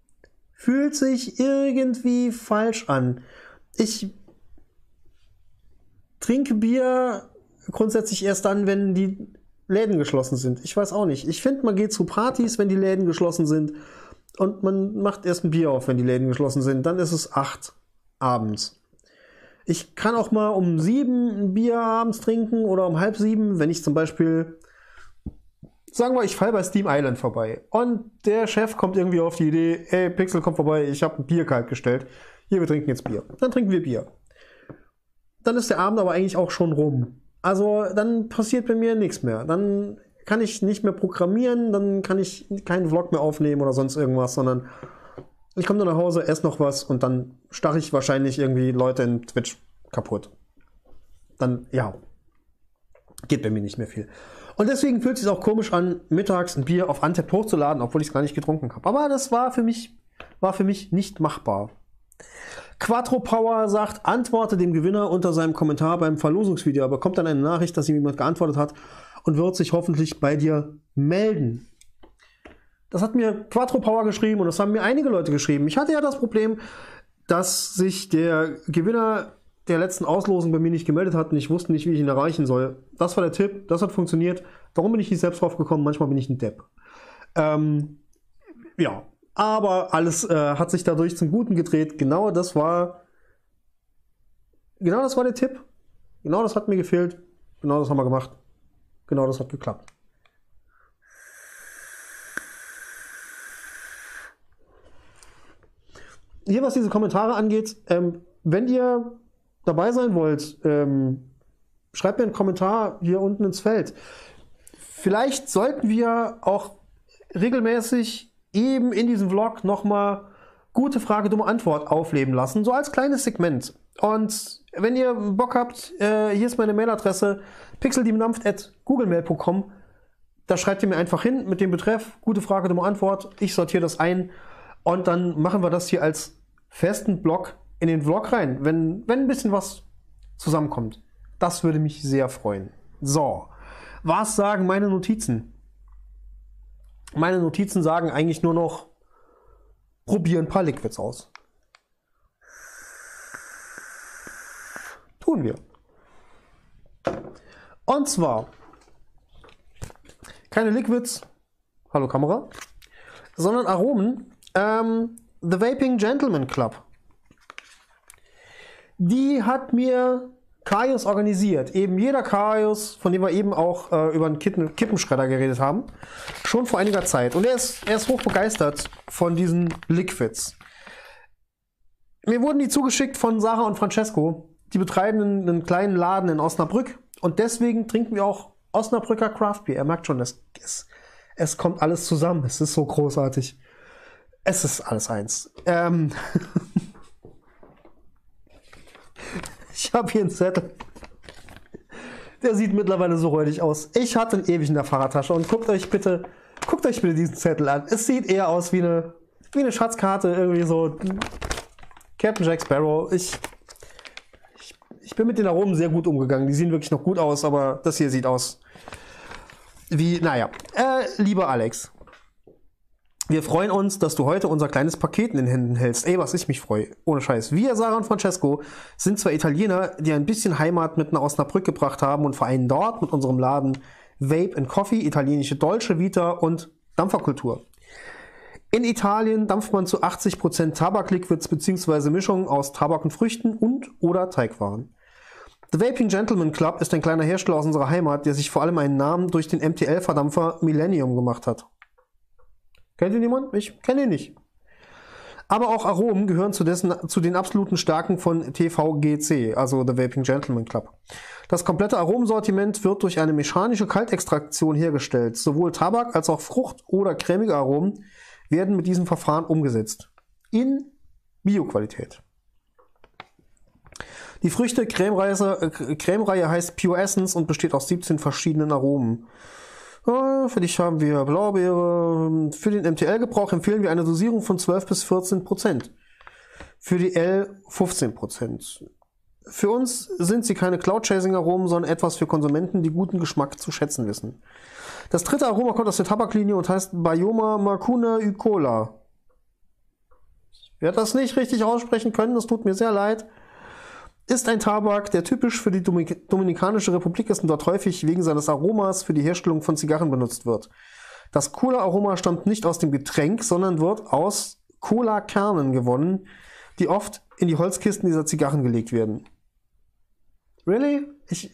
fühlt sich irgendwie falsch an. Ich trinke Bier grundsätzlich erst dann, wenn die Läden geschlossen sind. Ich weiß auch nicht. Ich finde, man geht zu Partys, wenn die Läden geschlossen sind. Und man macht erst ein Bier auf, wenn die Läden geschlossen sind. Dann ist es acht abends. Ich kann auch mal um sieben ein Bier abends trinken oder um halb sieben, wenn ich zum Beispiel, sagen wir, ich fall bei Steam Island vorbei und der Chef kommt irgendwie auf die Idee, ey, Pixel kommt vorbei, ich habe ein Bier kalt gestellt. Hier, wir trinken jetzt Bier. Dann trinken wir Bier. Dann ist der Abend aber eigentlich auch schon rum. Also dann passiert bei mir nichts mehr. Dann kann ich nicht mehr programmieren, dann kann ich keinen Vlog mehr aufnehmen oder sonst irgendwas, sondern ich komme dann nach Hause, esse noch was und dann starre ich wahrscheinlich irgendwie Leute in Twitch kaputt. Dann, ja, geht bei mir nicht mehr viel. Und deswegen fühlt es sich auch komisch an, mittags ein Bier auf Antep hochzuladen, obwohl ich es gar nicht getrunken habe. Aber das war für mich, war für mich nicht machbar. Quattro Power sagt, antworte dem Gewinner unter seinem Kommentar beim Verlosungsvideo, aber kommt dann eine Nachricht, dass ihm jemand geantwortet hat und wird sich hoffentlich bei dir melden. Das hat mir Quattro Power geschrieben und das haben mir einige Leute geschrieben. Ich hatte ja das Problem, dass sich der Gewinner der letzten Auslosung bei mir nicht gemeldet hat und ich wusste nicht, wie ich ihn erreichen soll. Das war der Tipp, das hat funktioniert. Warum bin ich nicht selbst drauf gekommen? Manchmal bin ich ein Depp. Ähm, ja, aber alles äh, hat sich dadurch zum Guten gedreht. Genau das war, genau das war der Tipp. Genau das hat mir gefehlt. Genau das haben wir gemacht. Genau das hat geklappt. Hier, was diese Kommentare angeht, ähm, wenn ihr dabei sein wollt, ähm, schreibt mir einen Kommentar hier unten ins Feld. Vielleicht sollten wir auch regelmäßig eben in diesem Vlog nochmal gute Frage, dumme Antwort aufleben lassen, so als kleines Segment. Und wenn ihr Bock habt, äh, hier ist meine Mailadresse pixeldiebendampft.googlemail.com. Da schreibt ihr mir einfach hin mit dem Betreff gute Frage, dumme Antwort. Ich sortiere das ein und dann machen wir das hier als festen Block in den Vlog rein, wenn, wenn ein bisschen was zusammenkommt. Das würde mich sehr freuen. So, was sagen meine Notizen? Meine Notizen sagen eigentlich nur noch, probier ein paar Liquids aus. Tun wir. Und zwar keine Liquids, hallo Kamera, sondern Aromen, ähm, The Vaping Gentleman Club. Die hat mir Kaius organisiert. Eben jeder Kaius, von dem wir eben auch äh, über einen Kippen Kippenschredder geredet haben, schon vor einiger Zeit. Und er ist, er ist hoch begeistert von diesen Liquids. Mir wurden die zugeschickt von Sarah und Francesco. Die betreiben einen, einen kleinen Laden in Osnabrück. Und deswegen trinken wir auch Osnabrücker Craft Beer. Er merkt schon, es, es, es kommt alles zusammen. Es ist so großartig. Es ist alles eins. Ähm ich habe hier einen Zettel. Der sieht mittlerweile so räudig aus. Ich hatte ihn ewig in der Fahrradtasche und guckt euch bitte, guckt euch bitte diesen Zettel an. Es sieht eher aus wie eine, wie eine Schatzkarte, irgendwie so. Captain Jack Sparrow. Ich, ich, ich bin mit den Aromen sehr gut umgegangen. Die sehen wirklich noch gut aus, aber das hier sieht aus wie, naja. Äh, lieber Alex, Wir freuen uns, dass du heute unser kleines Paket in den Händen hältst. Ey, was ich mich freue. Ohne Scheiß. Wir, Sarah und Francesco, sind zwei Italiener, die ein bisschen Heimat mit nach Osnabrück gebracht haben und vereinen dort mit unserem Laden Vape and Coffee, italienische Dolce Vita und Dampferkultur. In Italien dampft man zu 80% Tabakliquids bzw. Mischungen aus Tabak und Früchten und oder Teigwaren. The Vaping Gentleman Club ist ein kleiner Hersteller aus unserer Heimat, der sich vor allem einen Namen durch den MTL-Verdampfer Millennium gemacht hat. Kennt ihn jemand? Ich kenne ihn nicht. Aber auch Aromen gehören zu, dessen, zu den absoluten Stärken von TVGC, also The Vaping Gentleman Club. Das komplette Aromensortiment wird durch eine mechanische Kaltextraktion hergestellt. Sowohl Tabak als auch Frucht- oder cremige Aromen werden mit diesem Verfahren umgesetzt. In Bioqualität. Die Früchte-Creme-Reihe heißt Pure Essence und besteht aus 17 verschiedenen Aromen. Für dich haben wir Blaubeere. Für den MTL-Gebrauch empfehlen wir eine Dosierung von 12 bis 14 Prozent. Für die L 15 Prozent. Für uns sind sie keine Cloud-Chasing-Aromen, sondern etwas für Konsumenten, die guten Geschmack zu schätzen wissen. Das dritte Aroma kommt aus der Tabaklinie und heißt Bioma Macuna Ucola. Ich werde das nicht richtig aussprechen können, das tut mir sehr leid ist ein Tabak, der typisch für die Dominikanische Republik ist und dort häufig wegen seines Aromas für die Herstellung von Zigarren benutzt wird. Das Cola-Aroma stammt nicht aus dem Getränk, sondern wird aus Cola-Kernen gewonnen, die oft in die Holzkisten dieser Zigarren gelegt werden. Really? Ich,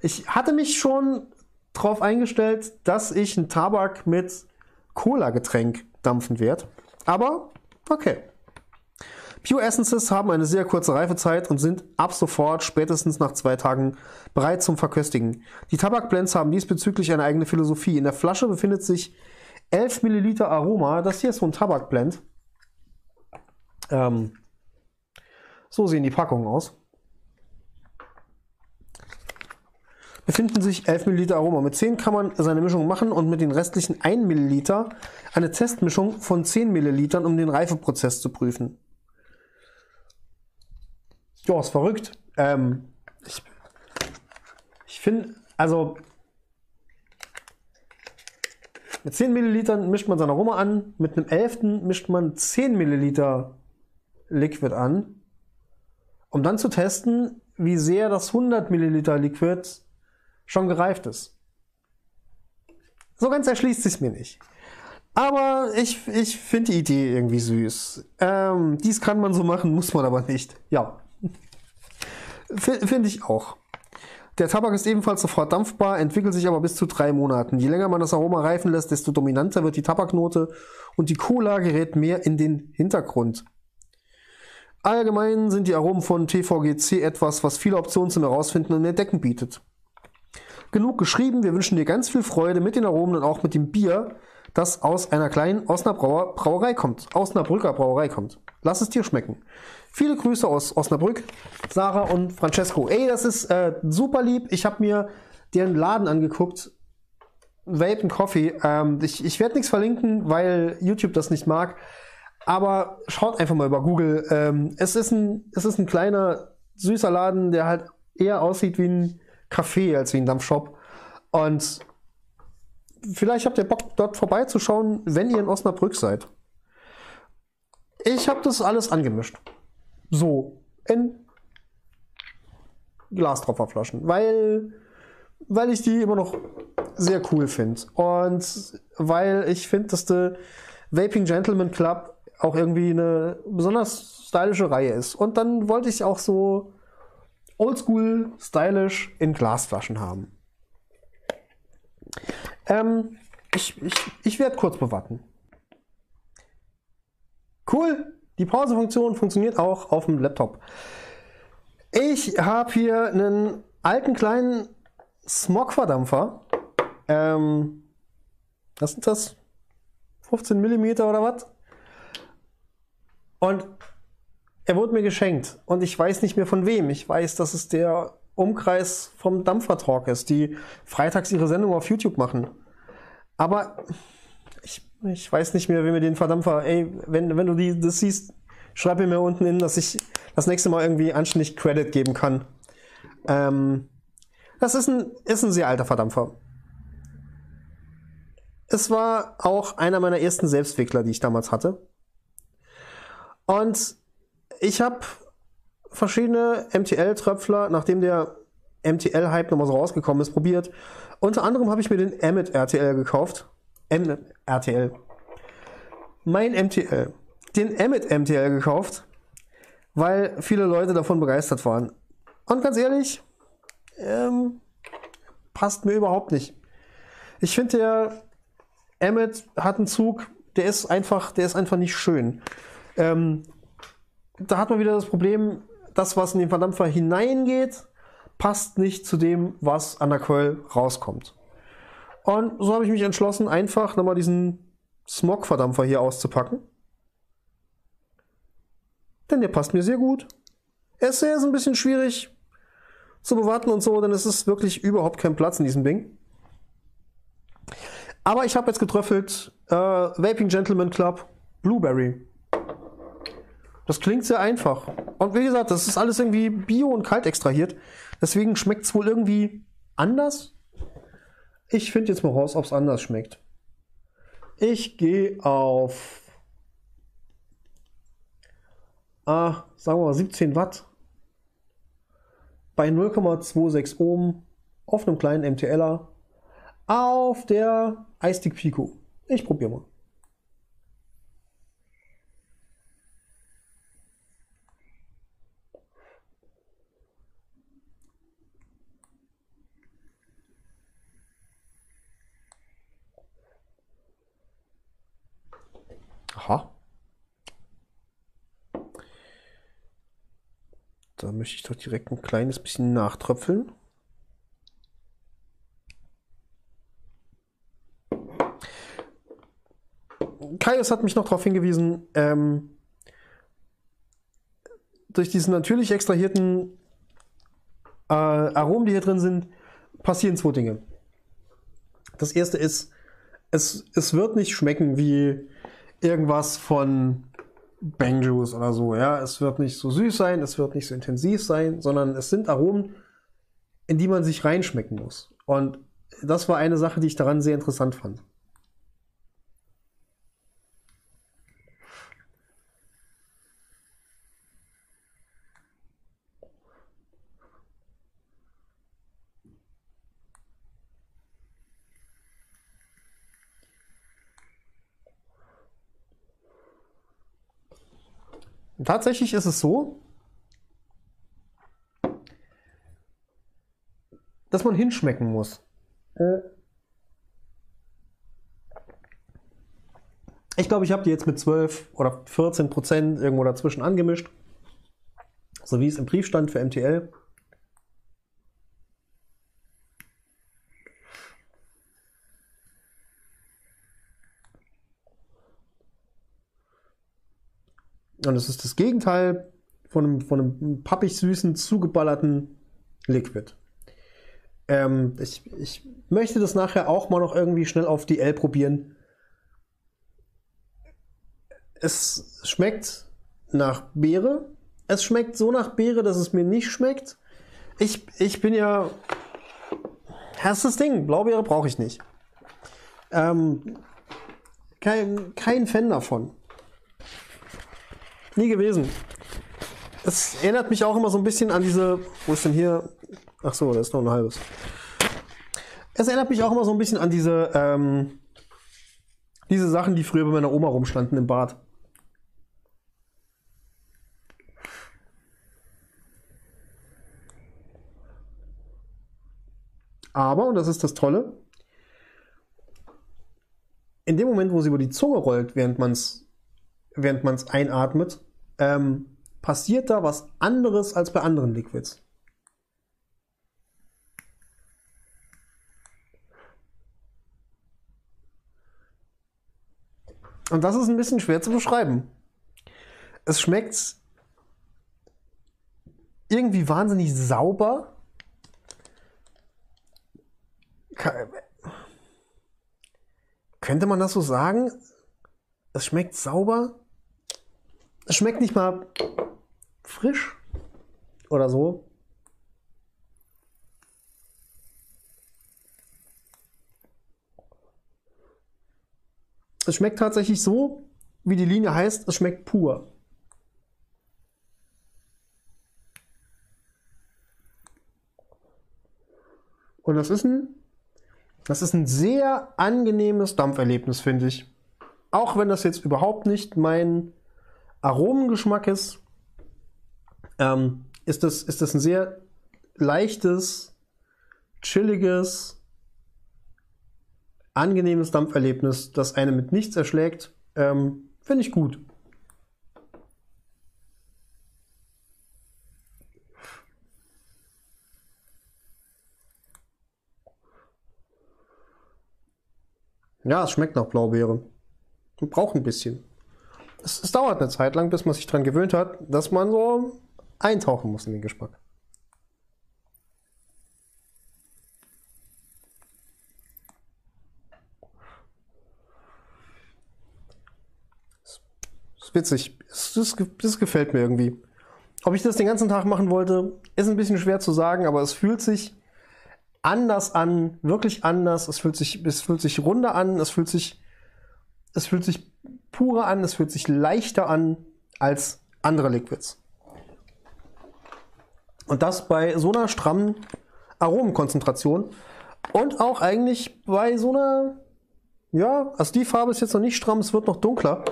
ich hatte mich schon darauf eingestellt, dass ich einen Tabak mit Cola-Getränk dampfen werde. Aber okay. Pure Essences haben eine sehr kurze Reifezeit und sind ab sofort, spätestens nach zwei Tagen, bereit zum Verköstigen. Die Tabakblends haben diesbezüglich eine eigene Philosophie. In der Flasche befindet sich 11 Milliliter Aroma. Das hier ist so ein Tabakblend. Ähm, so sehen die Packungen aus. befinden sich 11 Milliliter Aroma. Mit 10 kann man seine Mischung machen und mit den restlichen 1 Milliliter eine Testmischung von 10 Millilitern, um den Reifeprozess zu prüfen. Ja, ist verrückt. Ähm, ich ich finde, also mit 10 Millilitern mischt man sein Aroma an, mit einem 11. mischt man 10 Milliliter Liquid an, um dann zu testen, wie sehr das 100 Milliliter Liquid schon gereift ist. So ganz erschließt sich mir nicht. Aber ich, ich finde die Idee irgendwie süß. Ähm, dies kann man so machen, muss man aber nicht. Ja. Finde ich auch. Der Tabak ist ebenfalls sofort dampfbar, entwickelt sich aber bis zu drei Monaten. Je länger man das Aroma reifen lässt, desto dominanter wird die Tabaknote und die Cola gerät mehr in den Hintergrund. Allgemein sind die Aromen von TVGC etwas, was viele Optionen zum Herausfinden und Entdecken bietet. Genug geschrieben, wir wünschen dir ganz viel Freude mit den Aromen und auch mit dem Bier, das aus einer kleinen Osnabrauer Brauerei kommt, Osnabrücker Brauerei kommt. Lass es dir schmecken. Viele Grüße aus Osnabrück, Sarah und Francesco. Ey, das ist äh, super lieb. Ich habe mir deren Laden angeguckt. Vape and Coffee. Ähm, ich ich werde nichts verlinken, weil YouTube das nicht mag. Aber schaut einfach mal über Google. Ähm, es, ist ein, es ist ein kleiner, süßer Laden, der halt eher aussieht wie ein Café als wie ein Dampfshop. Und vielleicht habt ihr Bock, dort vorbeizuschauen, wenn ihr in Osnabrück seid. Ich habe das alles angemischt. So, in Glastropferflaschen, weil, weil ich die immer noch sehr cool finde. Und weil ich finde, dass der Vaping Gentleman Club auch irgendwie eine besonders stylische Reihe ist. Und dann wollte ich auch so oldschool, stylisch in Glasflaschen haben. Ähm, ich ich, ich werde kurz bewarten. Cool. Die Pausefunktion funktioniert auch auf dem Laptop. Ich habe hier einen alten kleinen Smog-Verdampfer. Ähm, was sind das? 15 mm oder was? Und er wurde mir geschenkt. Und ich weiß nicht mehr von wem. Ich weiß, dass es der Umkreis vom Dampfer-Talk ist, die freitags ihre Sendung auf YouTube machen. Aber ich weiß nicht mehr, wie mir den Verdampfer, ey, wenn, wenn du die, das siehst, schreib mir unten hin, dass ich das nächste Mal irgendwie anständig Credit geben kann. Ähm, das ist ein, ist ein sehr alter Verdampfer. es war auch einer meiner ersten Selbstwickler, die ich damals hatte. Und ich habe verschiedene MTL-Tröpfler, nachdem der MTL-Hype nochmal so rausgekommen ist, probiert. Unter anderem habe ich mir den Emmet RTL gekauft. RTL. Mein MTL. Den Emmet MTL gekauft, weil viele Leute davon begeistert waren. Und ganz ehrlich, ähm, passt mir überhaupt nicht. Ich finde, der Emmet hat einen Zug, der ist einfach, der ist einfach nicht schön. Ähm, da hat man wieder das Problem, das, was in den Verdampfer hineingeht, passt nicht zu dem, was an der Coil rauskommt. Und so habe ich mich entschlossen, einfach nochmal diesen Smog-Verdampfer hier auszupacken. Denn der passt mir sehr gut. Er ist, ein bisschen schwierig zu bewarten und so, denn es ist wirklich überhaupt kein Platz in diesem Ding. Aber ich habe jetzt getröffelt äh, Vaping Gentleman Club Blueberry. Das klingt sehr einfach. Und wie gesagt, das ist alles irgendwie bio und kalt extrahiert. Deswegen schmeckt es wohl irgendwie anders. Ich finde jetzt mal raus, ob es anders schmeckt. Ich gehe auf ah, sagen wir mal 17 Watt bei 0,26 Ohm auf einem kleinen MTLer auf der iStick Pico. Ich probiere mal. Aha. Da möchte ich doch direkt ein kleines bisschen nachtröpfeln. Kaius hat mich noch darauf hingewiesen, ähm, durch diesen natürlich extrahierten äh, Aromen, die hier drin sind, passieren zwei Dinge. Das erste ist, es, es wird nicht schmecken wie irgendwas von Bang oder so. Ja, es wird nicht so süß sein, es wird nicht so intensiv sein, sondern es sind Aromen, in die man sich reinschmecken muss. Und das war eine Sache, die ich daran sehr interessant fand. Tatsächlich ist es so, dass man hinschmecken muss. Äh. Ich glaube, ich habe die jetzt mit 12 oder 14 Prozent irgendwo dazwischen angemischt. So wie es im Brief stand für MTL. Und es ist das Gegenteil von einem, von einem pappig süßen, zugeballerten Liquid. Ähm, ich, ich möchte das nachher auch mal noch irgendwie schnell auf die L probieren. Es schmeckt nach Beere. Es schmeckt so nach Beere, dass es mir nicht schmeckt. Ich, ich bin ja. Das ist das Ding. Blaubeere brauche ich nicht. Ähm, kein, kein Fan davon. Nie gewesen. Es erinnert mich auch immer so ein bisschen an diese. Wo ist denn hier? Ach so, da ist noch ein halbes. Es erinnert mich auch immer so ein bisschen an diese, ähm, diese Sachen, die früher bei meiner Oma rumstanden im Bad. Aber, und das ist das Tolle, in dem Moment, wo sie über die Zunge rollt, während man es während einatmet, ähm, passiert da was anderes als bei anderen Liquids. Und das ist ein bisschen schwer zu beschreiben. Es schmeckt irgendwie wahnsinnig sauber. Könnte man das so sagen? Es schmeckt sauber. Es schmeckt nicht mal frisch oder so. Es schmeckt tatsächlich so, wie die Linie heißt, es schmeckt pur. Und das ist ein, das ist ein sehr angenehmes Dampferlebnis, finde ich. Auch wenn das jetzt überhaupt nicht mein Aromengeschmack ist, ähm, ist, das, ist das ein sehr leichtes, chilliges, angenehmes Dampferlebnis, das eine mit nichts erschlägt. Ähm, finde ich gut. Ja, es schmeckt nach Blaubeere. Braucht ein bisschen. Es, es, dauert eine Zeit lang, bis man sich daran gewöhnt hat, dass man so eintauchen muss in den Geschmack. Ist witzig. Das, das, das gefällt mir irgendwie. Ob ich das den ganzen Tag machen wollte, ist ein bisschen schwer zu sagen, aber es fühlt sich anders an, wirklich anders. Es fühlt sich, es fühlt sich runder an, es fühlt sich, es fühlt sich purer an, es fühlt sich leichter an als andere Liquids. Und das bei so einer strammen Aromenkonzentration und auch eigentlich bei so einer, ja, also die Farbe ist jetzt noch nicht stramm, es wird noch dunkler.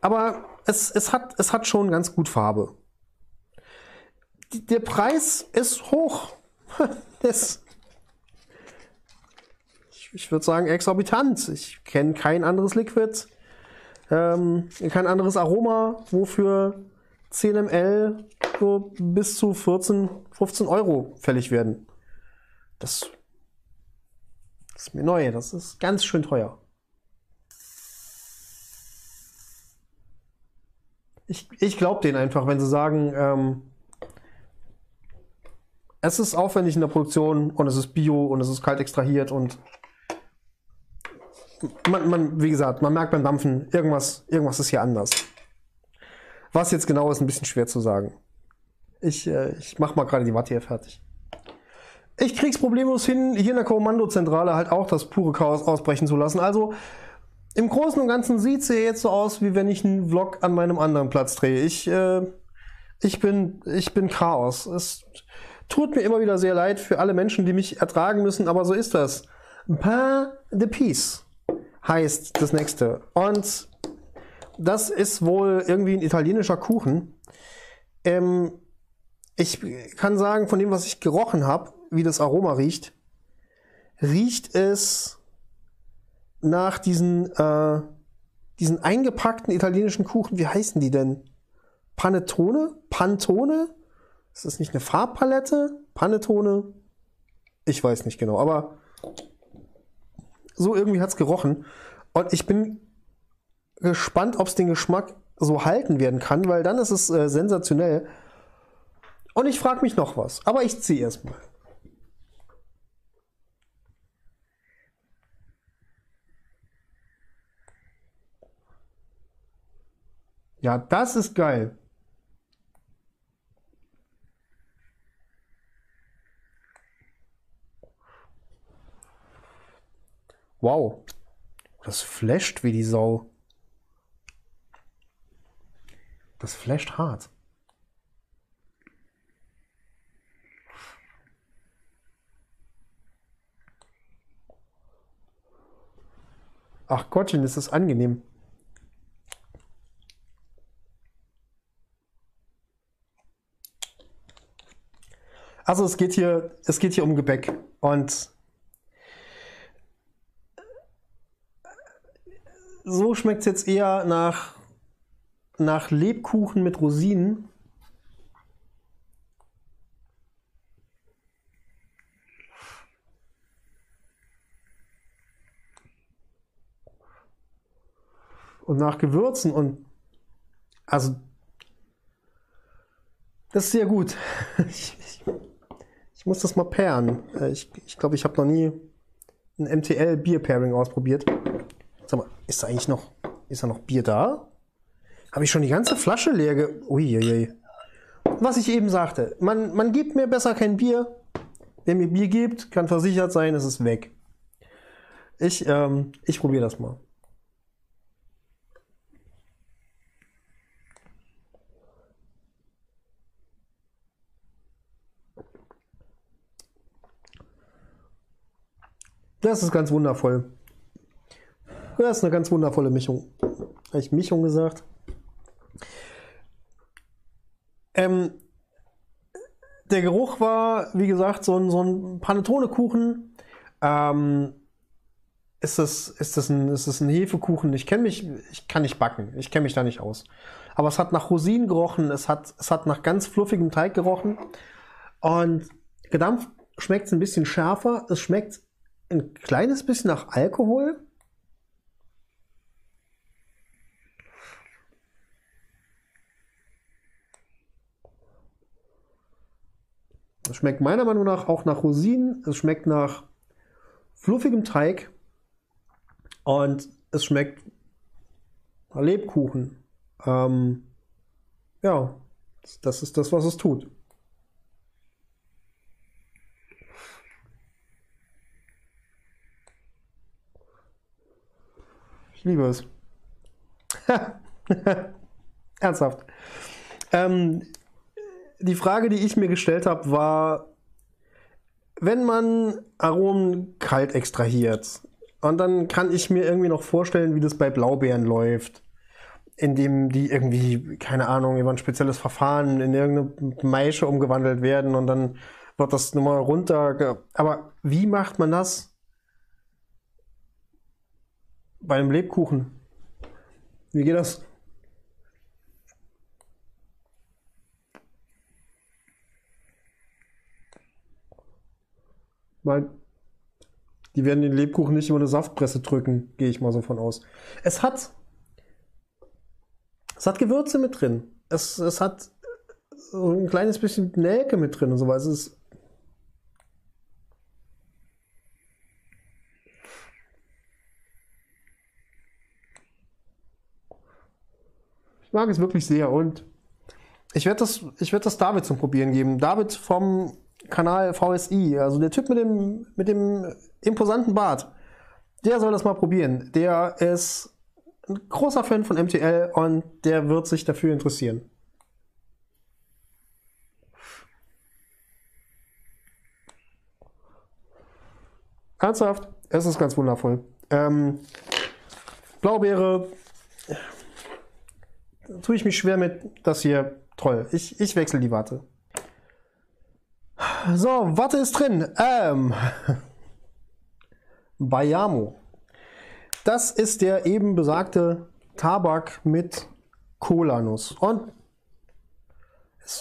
Aber es, es, hat, es hat schon ganz gut Farbe. Der Preis ist hoch. das, ich, würde sagen, exorbitant. Ich kenne kein anderes Liquid, ähm, kein anderes Aroma, wofür 10 ml so bis zu 14, 15 Euro fällig werden. Das, das ist mir neu, das ist ganz schön teuer. Ich, ich glaube denen einfach, wenn sie sagen, ähm, es ist aufwendig in der Produktion und es ist bio und es ist kalt extrahiert und man, man, wie gesagt, man merkt beim Dampfen, irgendwas, irgendwas ist hier anders. Was jetzt genau ist, ein bisschen schwer zu sagen. Ich, äh, ich mach mal gerade die Watte hier fertig. Ich krieg's problemlos hin, hier in der Kommandozentrale halt auch das pure Chaos ausbrechen zu lassen. Also im Großen und Ganzen sieht's hier jetzt so aus, wie wenn ich einen Vlog an meinem anderen Platz drehe. Ich, äh, ich bin, ich bin Chaos. Es, Tut mir immer wieder sehr leid für alle Menschen, die mich ertragen müssen, aber so ist das. Pain de Peace heißt das nächste. Und das ist wohl irgendwie ein italienischer Kuchen. Ähm, ich kann sagen, von dem, was ich gerochen habe, wie das Aroma riecht, riecht es nach diesen, äh, diesen eingepackten italienischen Kuchen. Wie heißen die denn? Panettone? Pantone? Ist das nicht eine Farbpalette? Panettone? Ich weiß nicht genau, aber so irgendwie hat es gerochen. Und ich bin gespannt, ob es den Geschmack so halten werden kann, weil dann ist es äh, sensationell. Und ich frage mich noch was, aber ich ziehe erstmal. Ja, das ist geil. Wow. Das flasht wie die Sau. Das flasht hart. Ach Gottchen, ist das angenehm. Also es geht hier, es geht hier um Gebäck und so schmeckt es jetzt eher nach, nach Lebkuchen mit Rosinen. Und nach Gewürzen und also das ist sehr gut. Ich, ich, ich muss das mal pairen. Äh, ich glaube, ich, glaub, ich habe noch nie ein MTL Bier Pairing ausprobiert. Sag mal, ist da eigentlich noch, ist da noch Bier da? Habe ich schon die ganze Flasche leer ge... Uiuiui. Was ich eben sagte, man, man gibt mir besser kein Bier. Wer mir Bier gibt, kann versichert sein, es ist weg. Ich, ähm, ich probiere das mal. Das ist ganz wundervoll. Das ist eine ganz wundervolle Mischung. Habe ich Mischung gesagt? Ähm, der Geruch war, wie gesagt, so ein, so ein Panettone-Kuchen. Ähm, ist das, ist das ein, ist das ein Hefekuchen? Ich kenne mich, ich kann nicht backen. Ich kenne mich da nicht aus. Aber es hat nach Rosinen gerochen. Es hat, es hat nach ganz fluffigem Teig gerochen. Und gedampft schmeckt es ein bisschen schärfer. Es schmeckt ein kleines bisschen nach Alkohol. Schmeckt meiner Meinung nach auch nach Rosinen. Es schmeckt nach fluffigem Teig. Und es schmeckt nach Lebkuchen. Ähm, ja, das ist das, was es tut. Ich liebe es. Ernsthaft. Ähm, die Frage, die ich mir gestellt habe, war, wenn man Aromen kalt extrahiert, und dann kann ich mir irgendwie noch vorstellen, wie das bei Blaubeeren läuft, indem die irgendwie, keine Ahnung, über ein spezielles Verfahren in irgendeine Maische umgewandelt werden und dann wird das nochmal runter. Aber wie macht man das bei einem Lebkuchen? Wie geht das? Weil die werden den Lebkuchen nicht über eine Saftpresse drücken, gehe ich mal so von aus. Es hat, es hat Gewürze mit drin. Es, es hat so ein kleines bisschen Nelke mit drin und so weiter. Es ist Ich mag es wirklich sehr und ich werde das, ich werde das David zum Probieren geben. David vom Kanal VSI, also der Typ mit dem, mit dem imposanten Bart, der soll das mal probieren. Der ist ein großer Fan von MTL und der wird sich dafür interessieren. Ernsthaft, es ist ganz wundervoll. Ähm, Blaubeere, tue ich mich schwer mit. Das hier, toll. Ich, ich wechsle die Warte. So, Watte ist drin. Ähm, Bayamo. Das ist der eben besagte Tabak mit Cola-Nuss. Und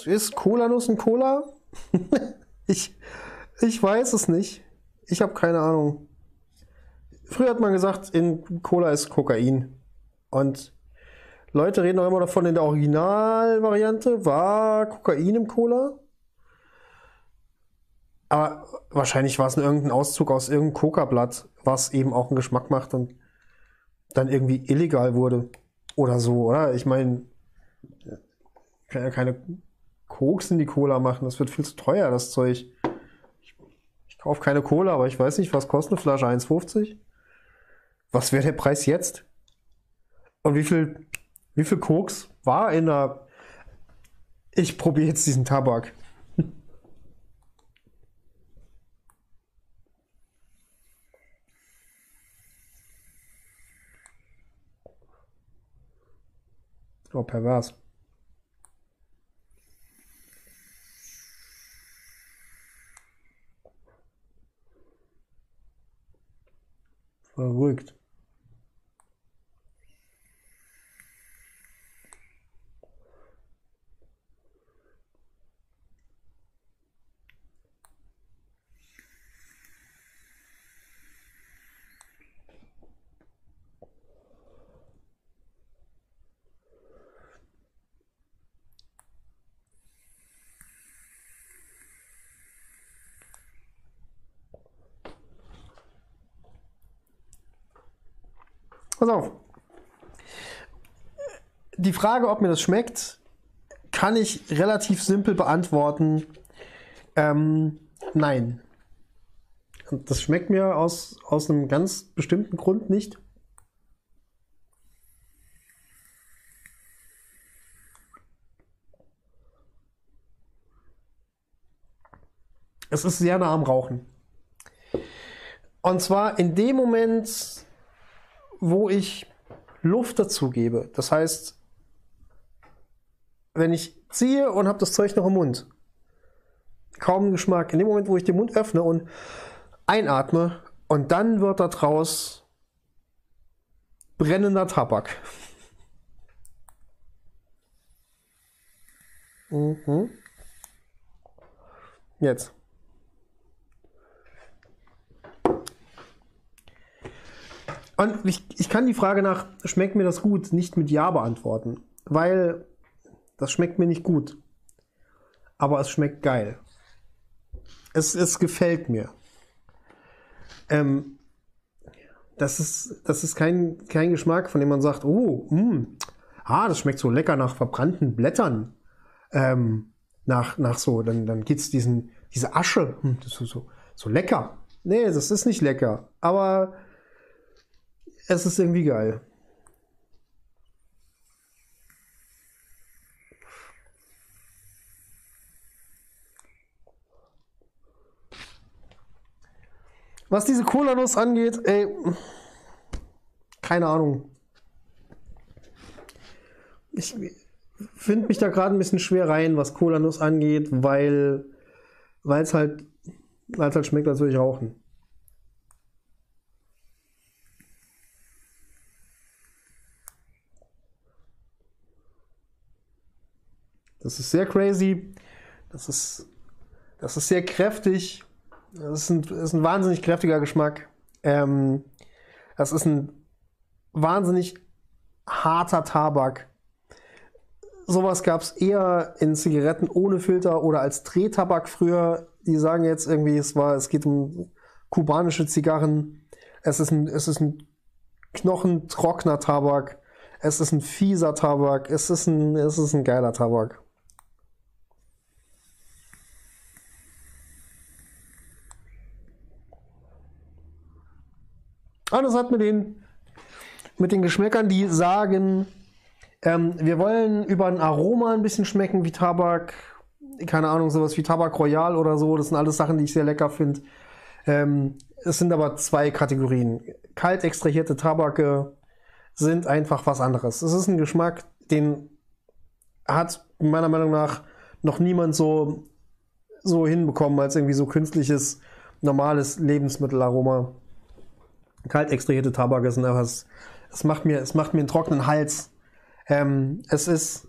ist Cola-Nuss ein Cola? ich, ich weiß es nicht. Ich habe keine Ahnung. Früher hat man gesagt, in Cola ist Kokain. Und Leute reden auch immer davon, in der Originalvariante war Kokain im Cola. Aber wahrscheinlich war es irgendein Auszug aus irgendeinem Coca-Blatt, was eben auch einen Geschmack macht und dann irgendwie illegal wurde. Oder so, oder? Ich meine, ich kann ja keine Koks in die Cola machen. Das wird viel zu teuer, das Zeug. Ich, ich kaufe keine Cola, aber ich weiß nicht, was kostet eine Flasche 1,50? Was wäre der Preis jetzt? Und wie viel, wie viel Koks war in der. Ich probiere jetzt diesen Tabak. Oh, pervers. Verrückt. Pass auf. Die Frage, ob mir das schmeckt, kann ich relativ simpel beantworten. Ähm, nein. Das schmeckt mir aus, aus einem ganz bestimmten Grund nicht. Es ist sehr nah am Rauchen. Und zwar in dem Moment, wo ich Luft dazu gebe. Das heißt, wenn ich ziehe und habe das Zeug noch im Mund, kaum Geschmack. In dem Moment, wo ich den Mund öffne und einatme und dann wird da draus brennender Tabak. Mhm. Jetzt. Und ich, ich kann die Frage nach, schmeckt mir das gut, nicht mit Ja beantworten. Weil das schmeckt mir nicht gut. Aber es schmeckt geil. Es, es gefällt mir. Ähm, das ist, das ist kein, kein Geschmack, von dem man sagt, oh, mh, mm, ah, das schmeckt so lecker nach verbrannten Blättern. Ähm, nach, nach so, dann, dann es diesen, diese Asche, hm, das ist so, so lecker. Nee, das ist nicht lecker. Aber es ist irgendwie geil. Was diese Cola-Nuss angeht, ey, keine Ahnung. Ich finde mich da gerade ein bisschen schwer rein, was Cola-Nuss angeht, weil es halt, halt schmeckt, als würde ich rauchen. Das ist sehr crazy. Das ist, das ist sehr kräftig. Das ist ein, das ist ein wahnsinnig kräftiger Geschmack. Ähm, das ist ein wahnsinnig harter Tabak. Sowas gab es eher in Zigaretten ohne Filter oder als Drehtabak früher. Die sagen jetzt irgendwie, es war, es geht um kubanische Zigarren. Es ist ein, es ist ein knochentrockener Tabak. Es ist ein fieser Tabak. Es ist ein, es ist ein geiler Tabak. Anders hat mit den, mit den Geschmäckern, die sagen, ähm, wir wollen über ein Aroma ein bisschen schmecken wie Tabak, keine Ahnung, sowas wie Tabak Royal oder so. Das sind alles Sachen, die ich sehr lecker finde. Ähm, es sind aber zwei Kategorien. Kalt extrahierte Tabake sind einfach was anderes. Es ist ein Geschmack, den hat meiner Meinung nach noch niemand so, so hinbekommen als irgendwie so künstliches, normales Lebensmittelaroma kalt extrahierte Tabak sind einfach, es, es, macht mir, es macht mir einen trockenen Hals. Ähm, es ist,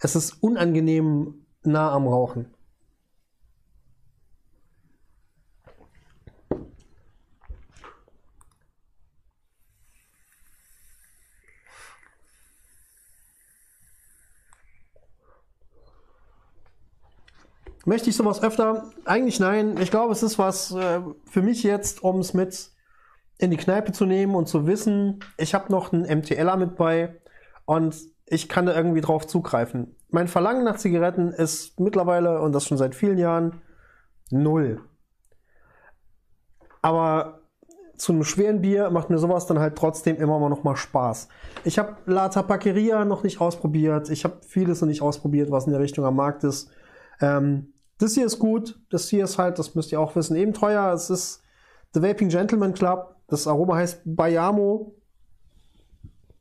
es ist unangenehm nah am Rauchen. Möchte ich sowas öfter? Eigentlich nein. Ich glaube, es ist was äh, für mich jetzt, um es mit in die Kneipe zu nehmen und zu wissen, ich habe noch einen MTLer mit bei und ich kann da irgendwie drauf zugreifen. Mein Verlangen nach Zigaretten ist mittlerweile, und das schon seit vielen Jahren, null. Aber zu einem schweren Bier macht mir sowas dann halt trotzdem immer noch mal Spaß. Ich habe La Tabaqueria noch nicht ausprobiert. Ich habe vieles noch nicht ausprobiert, was in der Richtung am Markt ist. Ähm, das hier ist gut. Das hier ist halt, das müsst ihr auch wissen, eben teuer. Es ist The Vaping Gentleman Club. Das Aroma heißt Bayamo.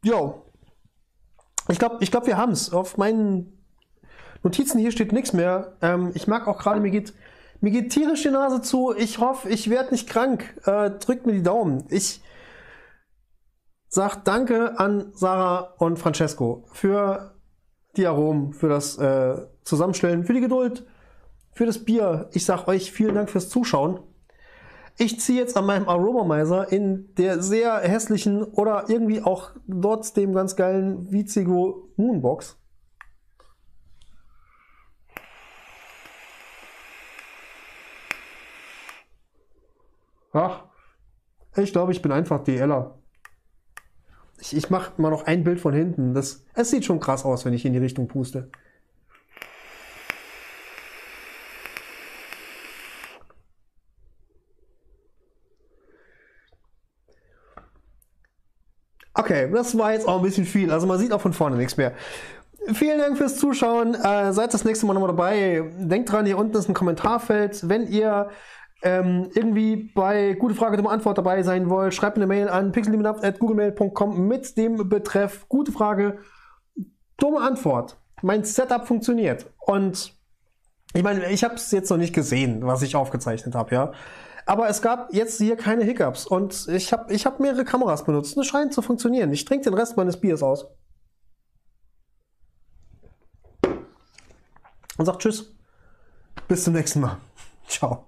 Jo. Ich glaube, ich glaub, wir haben es. Auf meinen Notizen hier steht nichts mehr. Ähm, ich mag auch gerade, mir geht, mir geht tierisch die Nase zu. Ich hoffe, ich werde nicht krank. Äh, drückt mir die Daumen. Ich sag Danke an Sarah und Francesco für die Aromen, für das äh, Zusammenstellen, für die Geduld, für das Bier. Ich sag euch vielen Dank fürs Zuschauen. Ich ziehe jetzt an meinem Aromomizer in der sehr hässlichen oder irgendwie auch trotzdem ganz geilen Vizigo Moonbox. Ach, ich glaube, ich bin einfach DLer. Ich, ich mache mal noch ein Bild von hinten. Das, es sieht schon krass aus, wenn ich in die Richtung puste. Okay, das war jetzt auch ein bisschen viel. Also man sieht auch von vorne nichts mehr. Vielen Dank fürs Zuschauen. Äh, seid das nächste Mal nochmal dabei. Denkt dran, hier unten ist ein Kommentarfeld. Wenn ihr ähm, irgendwie bei Gute Frage, dumme Antwort dabei sein wollt, schreibt eine Mail an pixellimonat.googlemail.com mit dem Betreff Gute Frage, dumme Antwort. Mein Setup funktioniert. Und ich meine, ich habe es jetzt noch nicht gesehen, was ich aufgezeichnet habe, ja. Aber es gab jetzt hier keine Hiccups und ich habe ich hab mehrere Kameras benutzt es scheint zu funktionieren. Ich trinke den Rest meines Biers aus. Und sag Tschüss. Bis zum nächsten Mal. Ciao.